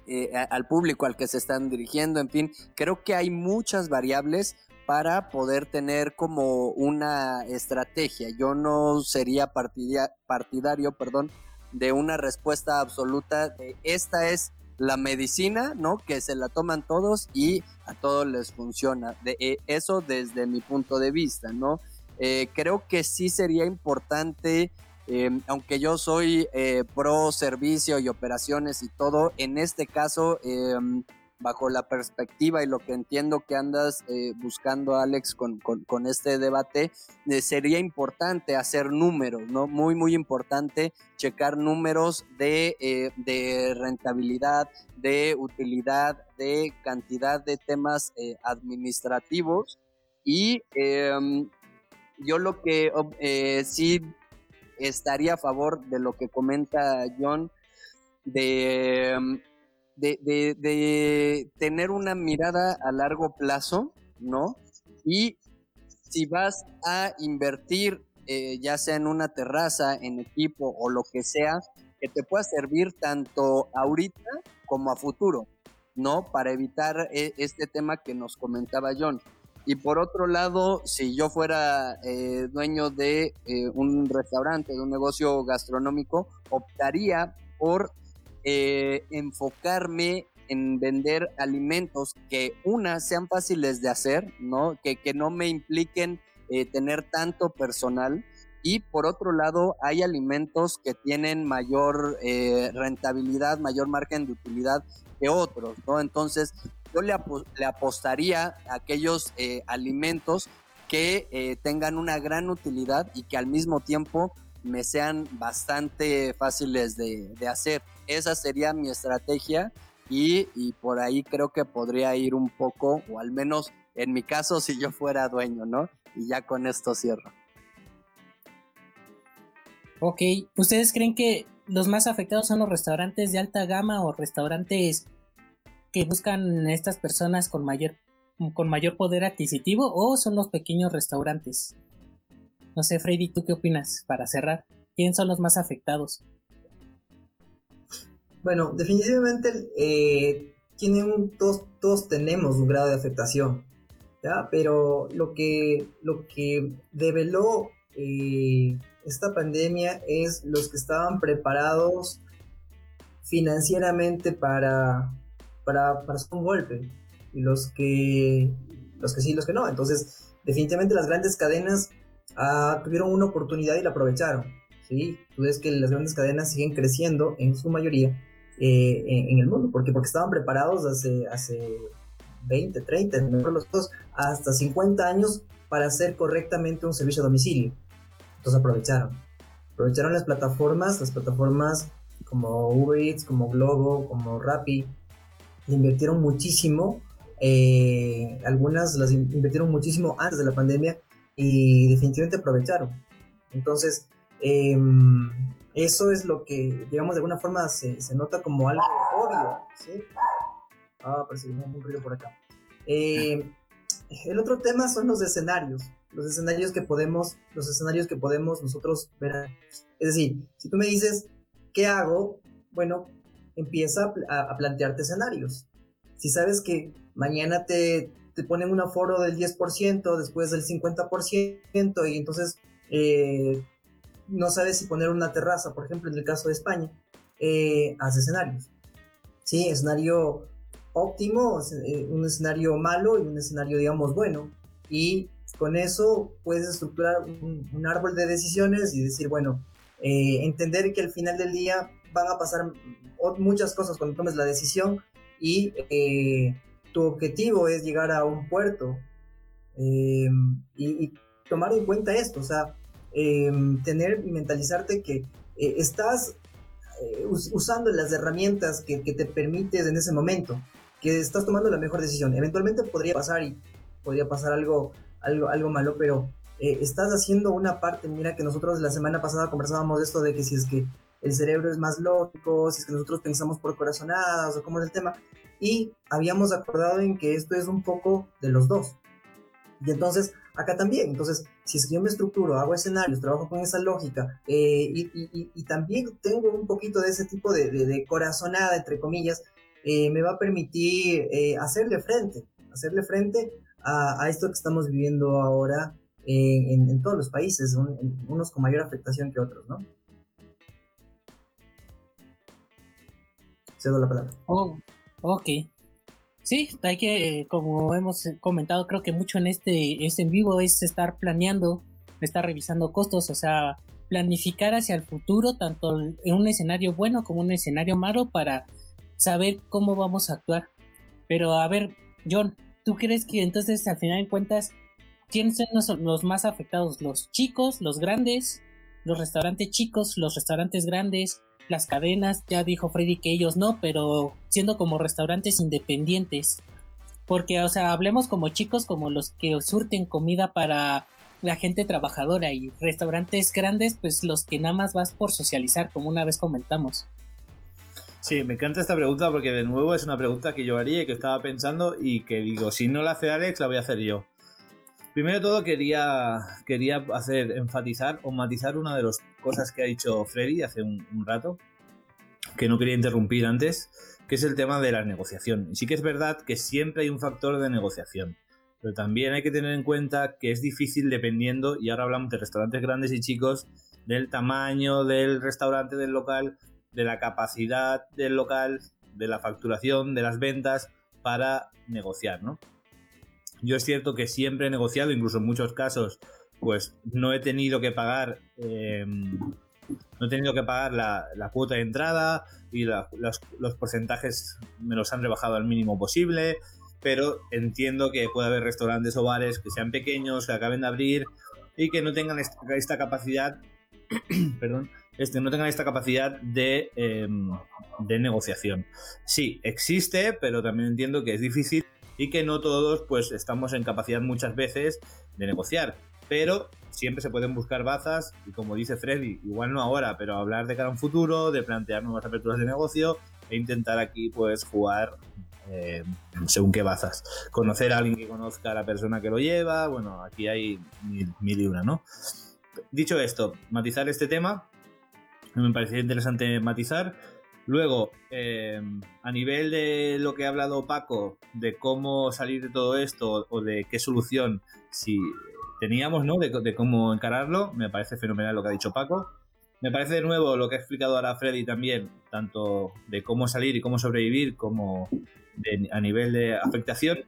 eh, al público al que se están dirigiendo, en fin, creo que hay muchas variables para poder tener como una estrategia. Yo no sería partidario, perdón, de una respuesta absoluta de esta es la medicina, ¿no? Que se la toman todos y a todos les funciona. De, eh, eso desde mi punto de vista, ¿no? Eh, creo que sí sería importante Em, aunque yo soy eh, pro servicio y operaciones y todo, en este caso, em, bajo la perspectiva y lo que entiendo que andas eh, buscando, Alex, con, este debate, eh, sería importante hacer números, ¿no? Muy, muy importante checar números de, de rentabilidad, de utilidad, de cantidad de temas administrativos. Y em, yo lo que sí estaría a favor de lo que comenta John, de, de, tener una mirada a largo plazo, ¿no? Y si vas a invertir, eh, ya sea en una terraza, en equipo o lo que sea, que te pueda servir tanto ahorita como a futuro, ¿no? Para evitar eh, este tema que nos comentaba John. Y por otro lado, si yo fuera eh, dueño de eh, un restaurante, de un negocio gastronómico, optaría por eh, enfocarme en vender alimentos que una sean fáciles de hacer, ¿no? Que, que no me impliquen tener tanto personal. Y por otro lado, hay alimentos que tienen mayor rentabilidad, mayor margen de utilidad que otros, ¿no? Entonces, yo le, apostaría a aquellos eh, alimentos que eh, tengan una gran utilidad y que al mismo tiempo me sean bastante fáciles de, hacer. Esa sería mi estrategia y, por ahí creo que podría ir un poco, o al menos en mi caso si yo fuera dueño, ¿no? Y ya con esto cierro. Ok, ¿ustedes creen que los más afectados son los restaurantes de alta gama o restaurantes que buscan estas personas con mayor, con mayor poder adquisitivo o son los pequeños restaurantes? No sé, Freddy, ¿tú qué opinas para cerrar? ¿Quién son los más afectados? Bueno, definitivamente eh, tienen, todos, todos tenemos un grado de afectación, ¿ya? pero lo que, lo que develó eh, esta pandemia es los que estaban preparados financieramente para, para, para hacer un golpe los que, los que sí, los que no. Entonces, definitivamente las grandes cadenas ah, tuvieron una oportunidad y la aprovecharon. ¿sí? Tú ves que las grandes cadenas siguen creciendo en su mayoría eh, en, el mundo. ¿Por Porque estaban preparados hace, hace 20, 30, los dos, hasta 50 años para hacer correctamente un servicio a domicilio. Entonces aprovecharon. Aprovecharon las plataformas, las plataformas como Uber Eats, como Globo, como Rappi, invirtieron muchísimo. Eh, algunas las invirtieron muchísimo antes de la pandemia y definitivamente aprovecharon. Entonces, em, eso es lo que, digamos, de alguna forma se, se nota como algo obvio. ¿sí? Ah, parece un ruido por acá. Eh, el otro tema son los escenarios. Los escenarios que podemos, los escenarios que podemos nosotros ver. Es decir, si tú me dices, ¿qué hago? Bueno, empieza a, plantearte escenarios. Si sabes que mañana te, te ponen un aforo del 10%, después del 50%, y entonces eh, no sabes si poner una terraza, por ejemplo, en el caso de España, eh, haz escenarios. Sí, escenario óptimo, eh, un escenario malo y un escenario, digamos, bueno. Y con eso puedes estructurar un, árbol de decisiones y decir, bueno, eh, entender que al final del día van a pasar muchas cosas cuando tomes la decisión y eh, tu objetivo es llegar a un puerto y, y, tomar en cuenta esto, o sea, tener y mentalizarte que estás usando las herramientas que, que, te permites en ese momento que estás tomando la mejor decisión. Eventualmente podría pasar y podría pasar algo, algo, algo malo, pero eh, estás haciendo una parte. Mira que nosotros la semana pasada conversábamos de esto de que si es que el cerebro es más lógico, si es que nosotros pensamos por corazonadas o cómo es el tema. Y habíamos acordado en que esto es un poco de los dos. Y entonces, acá también. Entonces, si es que yo me estructuro, hago escenarios, trabajo con esa lógica eh, y, también tengo un poquito de ese tipo de, de corazonada, entre comillas, eh, me va a permitir eh, hacerle frente, hacerle frente a, esto que estamos viviendo ahora en, todos los países, unos con mayor afectación que otros, ¿no? Cedo la palabra. Oh, ok. Sí, hay que, como hemos comentado, creo que mucho en este, este en vivo es estar planeando, estar revisando costos, o sea, planificar hacia el futuro, tanto en un escenario bueno como un escenario malo, para saber cómo vamos a actuar. Pero a ver, John, ¿tú crees que entonces al final de cuentas, quiénes son los, más afectados? ¿Los chicos, los grandes, los restaurantes chicos, los restaurantes grandes, las cadenas? Ya dijo Freddy que ellos no, pero siendo como restaurantes independientes. Porque, o sea, hablemos como chicos, como los que surten comida para la gente trabajadora y restaurantes grandes, pues los que nada más vas por socializar, como una vez comentamos. Sí, me encanta esta pregunta porque de nuevo es una pregunta que yo haría y que estaba pensando y que digo, si no la hace Alex, la voy a hacer yo. Primero de todo quería, quería hacer, enfatizar o matizar una de las cosas que ha dicho Freddy hace un, rato, que no quería interrumpir antes, que es el tema de la negociación. Y sí que es verdad que siempre hay un factor de negociación, pero también hay que tener en cuenta que es difícil dependiendo, y ahora hablamos de restaurantes grandes y chicos, del tamaño del restaurante, del local, de la capacidad del local, de la facturación, de las ventas para negociar, ¿no? Yo es cierto que siempre he negociado, incluso en muchos casos, pues no he tenido que pagar, eh, no he tenido que pagar la, cuota de entrada y los, porcentajes me los han rebajado al mínimo posible, pero entiendo que puede haber restaurantes o bares que sean pequeños, que acaben de abrir y que no tengan esta capacidad, perdón, este, no tengan esta capacidad de, em, de negociación. Sí, existe, pero también entiendo que es difícil y que no todos pues estamos en capacidad muchas veces de negociar. Pero siempre se pueden buscar bazas y como dice Freddy, igual no ahora, pero hablar de cara a un futuro, de plantear nuevas aperturas de negocio e intentar aquí pues jugar em, según qué bazas. Conocer a alguien que conozca a la persona que lo lleva, bueno, aquí hay mil, mil y una, ¿no? Dicho esto, matizar este tema, me parecía interesante matizar. Luego, em, a nivel de lo que ha hablado Paco, de cómo salir de todo esto o de qué solución si teníamos, ¿no? De, cómo encararlo, me parece fenomenal lo que ha dicho Paco. Me parece de nuevo lo que ha explicado ahora Freddy también, tanto de cómo salir y cómo sobrevivir, como a nivel de afectación.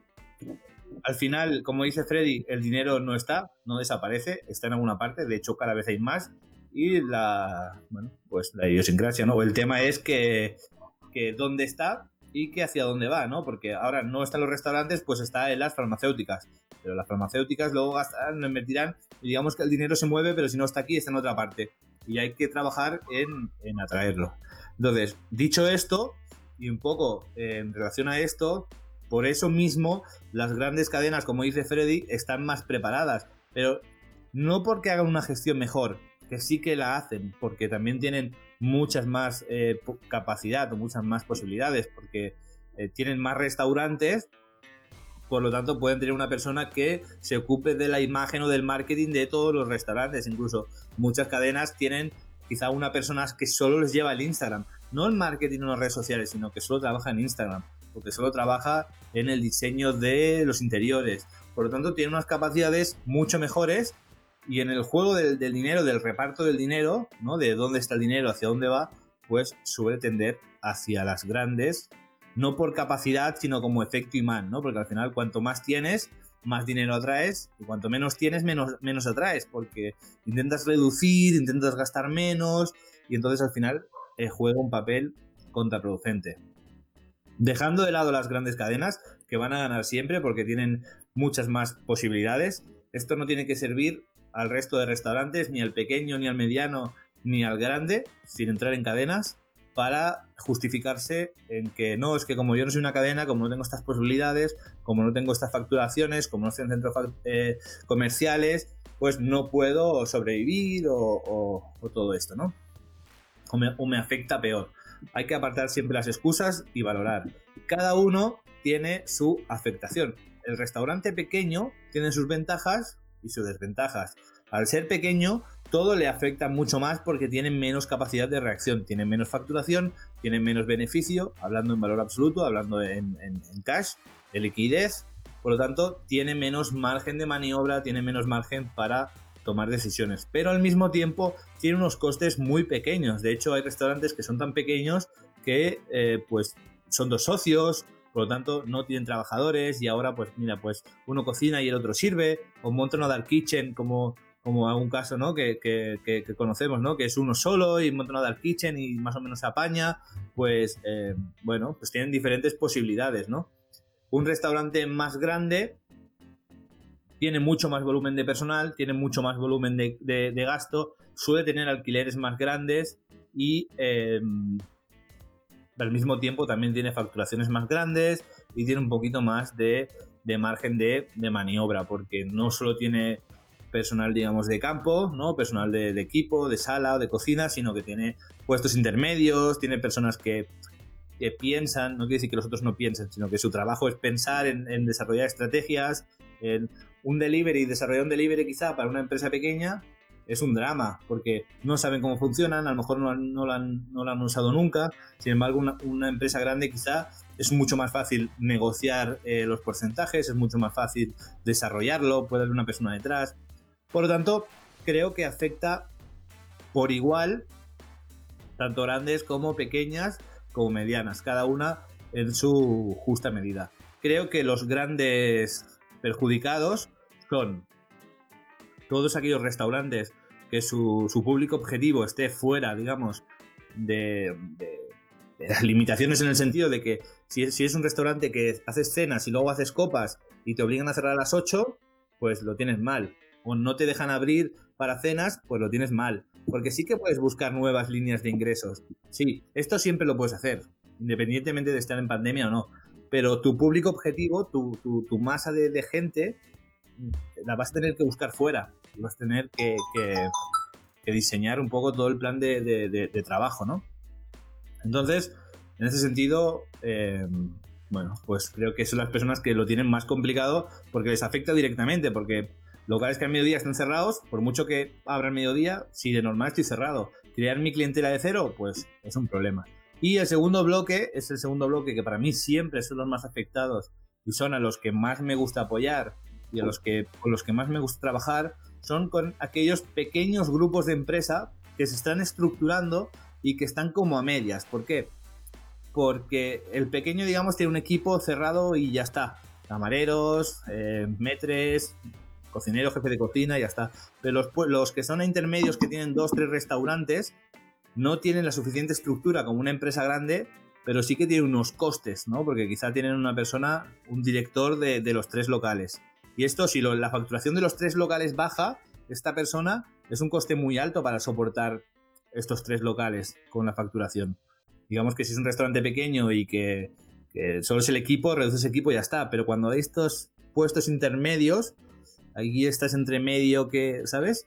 Al final, como dice Freddy, el dinero no está, no desaparece, está en alguna parte, de hecho cada vez hay más y la, bueno, pues la idiosincrasia, ¿no? El tema es que, que dónde está y que hacia dónde va, ¿no? Porque ahora no están los restaurantes, pues está en las farmacéuticas. Pero las farmacéuticas luego gastarán, invertirán y digamos que el dinero se mueve, pero si no está aquí, está en otra parte. Y hay que trabajar en, en atraerlo. Entonces, dicho esto, y un poco en relación a esto, por eso mismo las grandes cadenas, como dice Freddy, están más preparadas. Pero no porque hagan una gestión mejor, que sí que la hacen, porque también tienen muchas más eh, capacidad o muchas más posibilidades, porque eh, tienen más restaurantes, por lo tanto pueden tener una persona que se ocupe de la imagen o del marketing de todos los restaurantes, incluso muchas cadenas tienen quizá una persona que solo les lleva el Instagram, no el marketing en las redes sociales, sino que solo trabaja en Instagram, porque solo trabaja en el diseño de los interiores, por lo tanto tiene unas capacidades mucho mejores y en el juego del, dinero, del reparto del dinero, ¿no? De dónde está el dinero, hacia dónde va, pues suele tender hacia las grandes, no por capacidad, sino como efecto imán, ¿no? Porque al final cuanto más tienes, más dinero atraes, y cuanto menos tienes, menos, menos atraes, porque intentas reducir, intentas gastar menos, y entonces al final eh, juega un papel contraproducente. Dejando de lado las grandes cadenas, que van a ganar siempre porque tienen muchas más posibilidades, esto no tiene que servir al resto de restaurantes, ni al pequeño, ni al mediano, ni al grande, sin entrar en cadenas, para justificarse en que no, es que como yo no soy una cadena, como no tengo estas posibilidades, como no tengo estas facturaciones, como no estoy en centros eh, comerciales, pues no puedo sobrevivir o, todo esto, ¿no? Me, o me afecta peor. Hay que apartar siempre las excusas y valorar. Cada uno tiene su afectación. El restaurante pequeño tiene sus ventajas y sus desventajas. Al ser pequeño, todo le afecta mucho más porque tiene menos capacidad de reacción, tiene menos facturación, tiene menos beneficio, hablando en valor absoluto, hablando en, cash, de liquidez, por lo tanto, tiene menos margen de maniobra, tiene menos margen para tomar decisiones, pero al mismo tiempo tiene unos costes muy pequeños. De hecho, hay restaurantes que son tan pequeños que eh, pues son dos socios por lo tanto no tienen trabajadores y ahora pues mira, pues uno cocina y el otro sirve, o monta una dark kitchen como, como algún caso ¿no? que, conocemos, ¿no? que es uno solo y monta una dark kitchen y más o menos apaña, pues eh, bueno, pues tienen diferentes posibilidades, ¿no? Un restaurante más grande tiene mucho más volumen de personal, tiene mucho más volumen de, gasto, suele tener alquileres más grandes y eh, al mismo tiempo también tiene facturaciones más grandes y tiene un poquito más de, margen de, maniobra, porque no solo tiene personal, digamos, de campo, ¿no? Personal de, equipo, de sala o de cocina, sino que tiene puestos intermedios, tiene personas que, piensan, no quiere decir que los otros no piensen, sino que su trabajo es pensar en, desarrollar estrategias, en un delivery, desarrollar un delivery quizá para una empresa pequeña, es un drama, porque no saben cómo funcionan, a lo mejor no, no, lo, han, no lo, han, usado nunca, sin embargo una, empresa grande quizá es mucho más fácil negociar eh, los porcentajes, es mucho más fácil desarrollarlo, puede haber una persona detrás. Por lo tanto, creo que afecta por igual tanto grandes como pequeñas como medianas, cada una en su justa medida. Creo que los grandes perjudicados son todos aquellos restaurantes que su, público objetivo esté fuera, digamos, de, las limitaciones en el sentido de que si, es un restaurante que haces cenas y luego haces copas y te obligan a cerrar a las 8, pues lo tienes mal. O no te dejan abrir para cenas, pues lo tienes mal. Porque sí que puedes buscar nuevas líneas de ingresos. Sí, esto siempre lo puedes hacer, independientemente de estar en pandemia o no. Pero tu público objetivo, tu, masa de gente, la vas a tener que buscar fuera vas a tener que, diseñar un poco todo el plan de, trabajo, ¿no? Entonces, en ese sentido, eh, bueno, pues creo que son las personas que lo tienen más complicado porque les afecta directamente, porque locales que al mediodía están cerrados, por mucho que abran mediodía, si de normal estoy cerrado, crear mi clientela de cero, pues es un problema. Y el segundo bloque es el segundo bloque que para mí siempre son los más afectados y son a los que más me gusta apoyar y a los que, con los que más me gusta trabajar son con aquellos pequeños grupos de empresa que se están estructurando y que están como a medias. ¿Por qué? Porque el pequeño, digamos, tiene un equipo cerrado y ya está. Camareros, eh, metres, cocinero, jefe de cocina, y ya está. Pero los, los que son intermedios, que tienen dos, tres restaurantes, no tienen la suficiente estructura como una empresa grande pero sí que tiene unos costes, ¿no? Porque quizá tienen una persona, un director de, los tres locales. Y esto, si la facturación de los tres locales baja, esta persona es un coste muy alto para soportar estos tres locales con la facturación. Digamos que si es un restaurante pequeño y que, solo es el equipo, reduces equipo y ya está. Pero cuando hay estos puestos intermedios, aquí estás entre medio que, ¿sabes?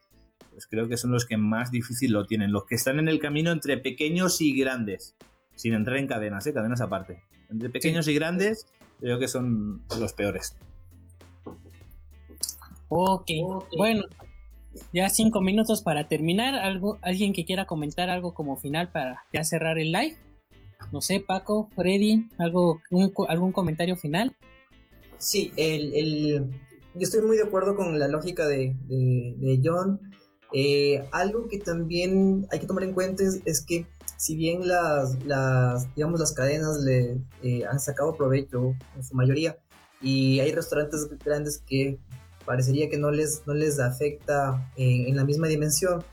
Pues creo que son los que más difícil lo tienen. Los que están en el camino entre pequeños y grandes. Sin entrar en cadenas, ¿eh? Cadenas aparte. Entre pequeños y grandes, creo que son los peores. Ok, bueno, ya cinco minutos para terminar. ¿Algo, ¿Alguien que quiera comentar algo como final para ya cerrar el live? No sé, Paco, Freddy, algo, ¿algún comentario final? Sí, el, yo estoy muy de acuerdo con la lógica de, John. Eh, algo que también hay que tomar en cuenta es, que si bien las, digamos, las cadenas le eh, han sacado provecho en su mayoría y hay restaurantes grandes que parecería que no les, no les afecta en, la misma dimensión.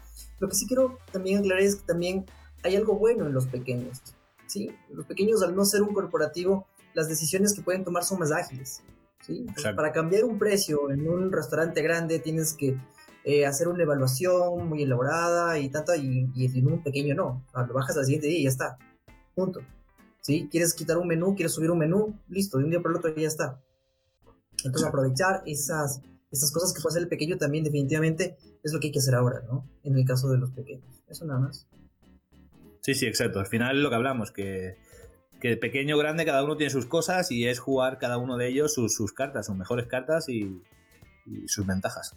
Lo que sí quiero también aclarar es que también hay algo bueno en los pequeños. ¿sí? Los pequeños, al no ser un corporativo, las decisiones que pueden tomar son más ágiles. ¿Sí? para cambiar un precio en un restaurante grande tienes que eh, hacer una evaluación muy elaborada y tanto, y, en un pequeño no. lo bajas al siguiente día y ya está. Punto. ¿Sí? ¿Quieres quitar un menú? ¿Quieres subir un menú? Listo, de un día para el otro ya está. Entonces aprovechar esas, esas cosas que puede hacer el pequeño también definitivamente es lo que hay que hacer ahora, ¿no? En el caso de los pequeños. Eso nada más. Sí, sí, exacto. Al final lo que hablamos, que, que pequeño, grande, cada uno tiene sus cosas y es jugar cada uno de ellos sus, cartas, sus mejores cartas y, sus ventajas.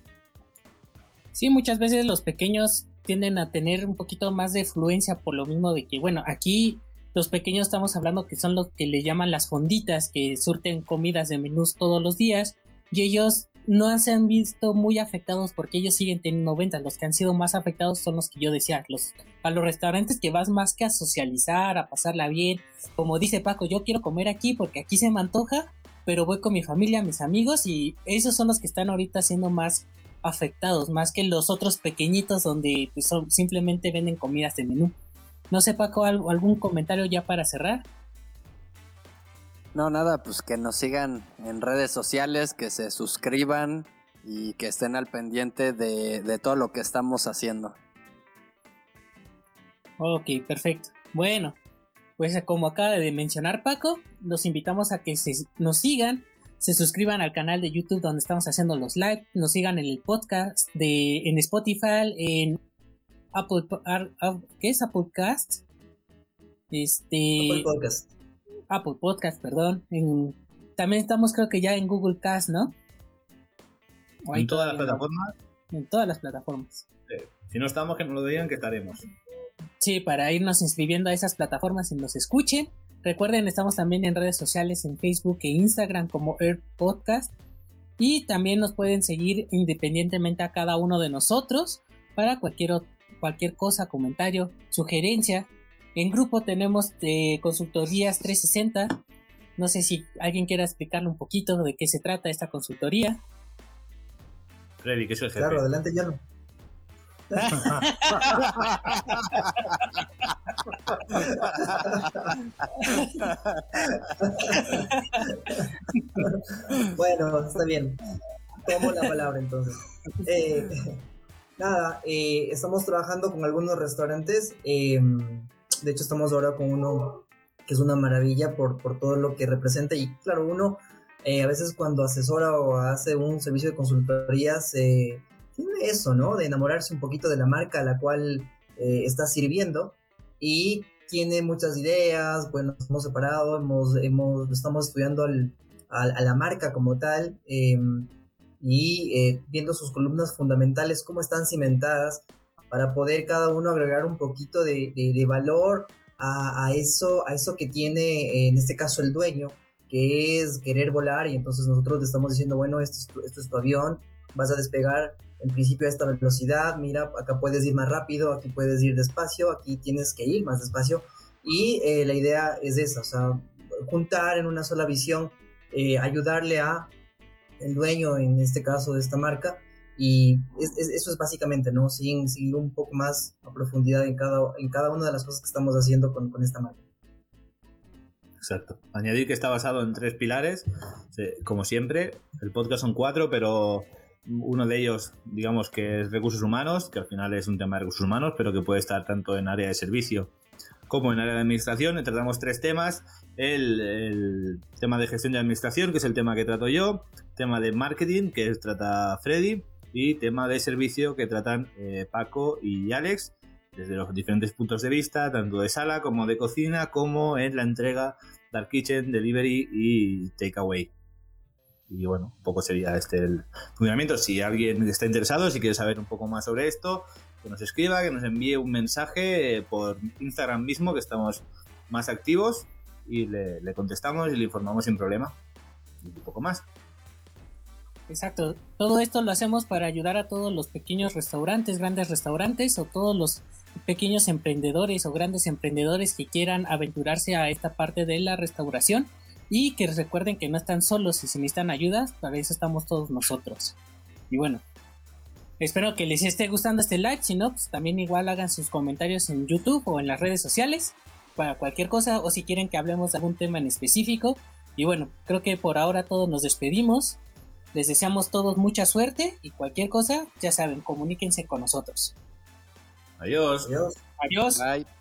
Sí, muchas veces los pequeños tienden a tener un poquito más de fluencia por lo mismo de que, bueno, aquí los pequeños estamos hablando que son los que le llaman las fonditas, que surten comidas de menús todos los días y ellos no se han visto muy afectados porque ellos siguen teniendo ventas. Los que han sido más afectados son los que yo decía, los, a los restaurantes que vas más que a socializar, a pasarla bien. Como dice Paco, yo quiero comer aquí porque aquí se me antoja, pero voy con mi familia, mis amigos y esos son los que están ahorita siendo más afectados, más que los otros pequeñitos donde pues, son, simplemente venden comidas de menú. No sé Paco, ¿algún comentario ya para cerrar? No, nada, pues que nos sigan en redes sociales, que se suscriban y que estén al pendiente de, todo lo que estamos haciendo. Ok, perfecto. Bueno, pues como acaba de mencionar Paco, los invitamos a que nos sigan, se suscriban al canal de YouTube donde estamos haciendo los live, nos sigan en el podcast de en Spotify, en Apple, ¿qué es Apple Cast? Este Apple Podcast. Apple Podcast, perdón. también estamos creo que ya en Google Cast, ¿no? en todas las plataformas. En todas las plataformas. Si no estamos, que nos lo digan que estaremos. Sí, para irnos inscribiendo a esas plataformas y nos escuchen. Recuerden, estamos también en redes sociales, en Facebook e Instagram como Air Podcast. Y también nos pueden seguir independientemente a cada uno de nosotros para cualquier, cualquier cosa, comentario, sugerencia en grupo tenemos de consultorías 360. No sé si alguien quiera explicarle un poquito de qué se trata esta consultoría. Freddy, ¿qué es el jefe? Claro, adelante, ya no. bueno, está bien. Tomo la palabra entonces. Eh, nada, eh, estamos trabajando con algunos restaurantes. Eh, de hecho, estamos ahora con uno que es una maravilla por, por todo lo que representa. Y claro, uno eh, a veces cuando asesora o hace un servicio de consultoría se tiene eso, ¿no? De enamorarse un poquito de la marca a la cual eh, está sirviendo y tiene muchas ideas. Bueno, nos hemos separado, hemos, hemos, estamos estudiando al, a la marca como tal. Em, y eh, viendo sus columnas fundamentales, cómo están cimentadas, para poder cada uno agregar un poquito de, valor a, eso, a eso que tiene, en este caso, el dueño, que es querer volar y entonces nosotros le estamos diciendo, bueno, esto es tu, avión, vas a despegar en principio a esta velocidad, mira, acá puedes ir más rápido, aquí puedes ir despacio, aquí tienes que ir más despacio. Y eh, la idea es esa, o sea, juntar en una sola visión, eh, ayudarle a el dueño, en este caso de esta marca, y eso es básicamente, ¿no? Sin seguir un poco más a profundidad en cada, en cada una de las cosas que estamos haciendo con, con esta marca. Exacto. Añadir que está basado en tres pilares, como siempre. El podcast son cuatro, pero uno de ellos, digamos que es recursos humanos, que al final es un tema de recursos humanos, pero que puede estar tanto en área de servicio como en área de administración. tratamos tres temas. El, tema de gestión de administración, que es el tema que trato yo. Tema de marketing, que trata Freddy. Y tema de servicio, que tratan eh, Paco y Alex, desde los diferentes puntos de vista, tanto de sala como de cocina, como en la entrega Dark Kitchen, Delivery y Takeaway. Y bueno, un poco sería este el funcionamiento. Si alguien está interesado, si quiere saber un poco más sobre esto, que nos escriba, que nos envíe un mensaje por Instagram mismo, que estamos más activos, y le, contestamos y le informamos sin problema. Y un poco más. Exacto. Todo esto lo hacemos para ayudar a todos los pequeños restaurantes, grandes restaurantes o todos los pequeños emprendedores o grandes emprendedores que quieran aventurarse a esta parte de la restauración y que recuerden que no están solos y si necesitan ayuda, para eso estamos todos nosotros. Y bueno, espero que les esté gustando este live, si no, pues también igual hagan sus comentarios en YouTube o en las redes sociales para cualquier cosa o si quieren que hablemos de algún tema en específico. Y bueno, creo que por ahora todos nos despedimos. Les deseamos todos mucha suerte y cualquier cosa, ya saben, comuníquense con nosotros. Adiós. Adiós. Adiós. Bye.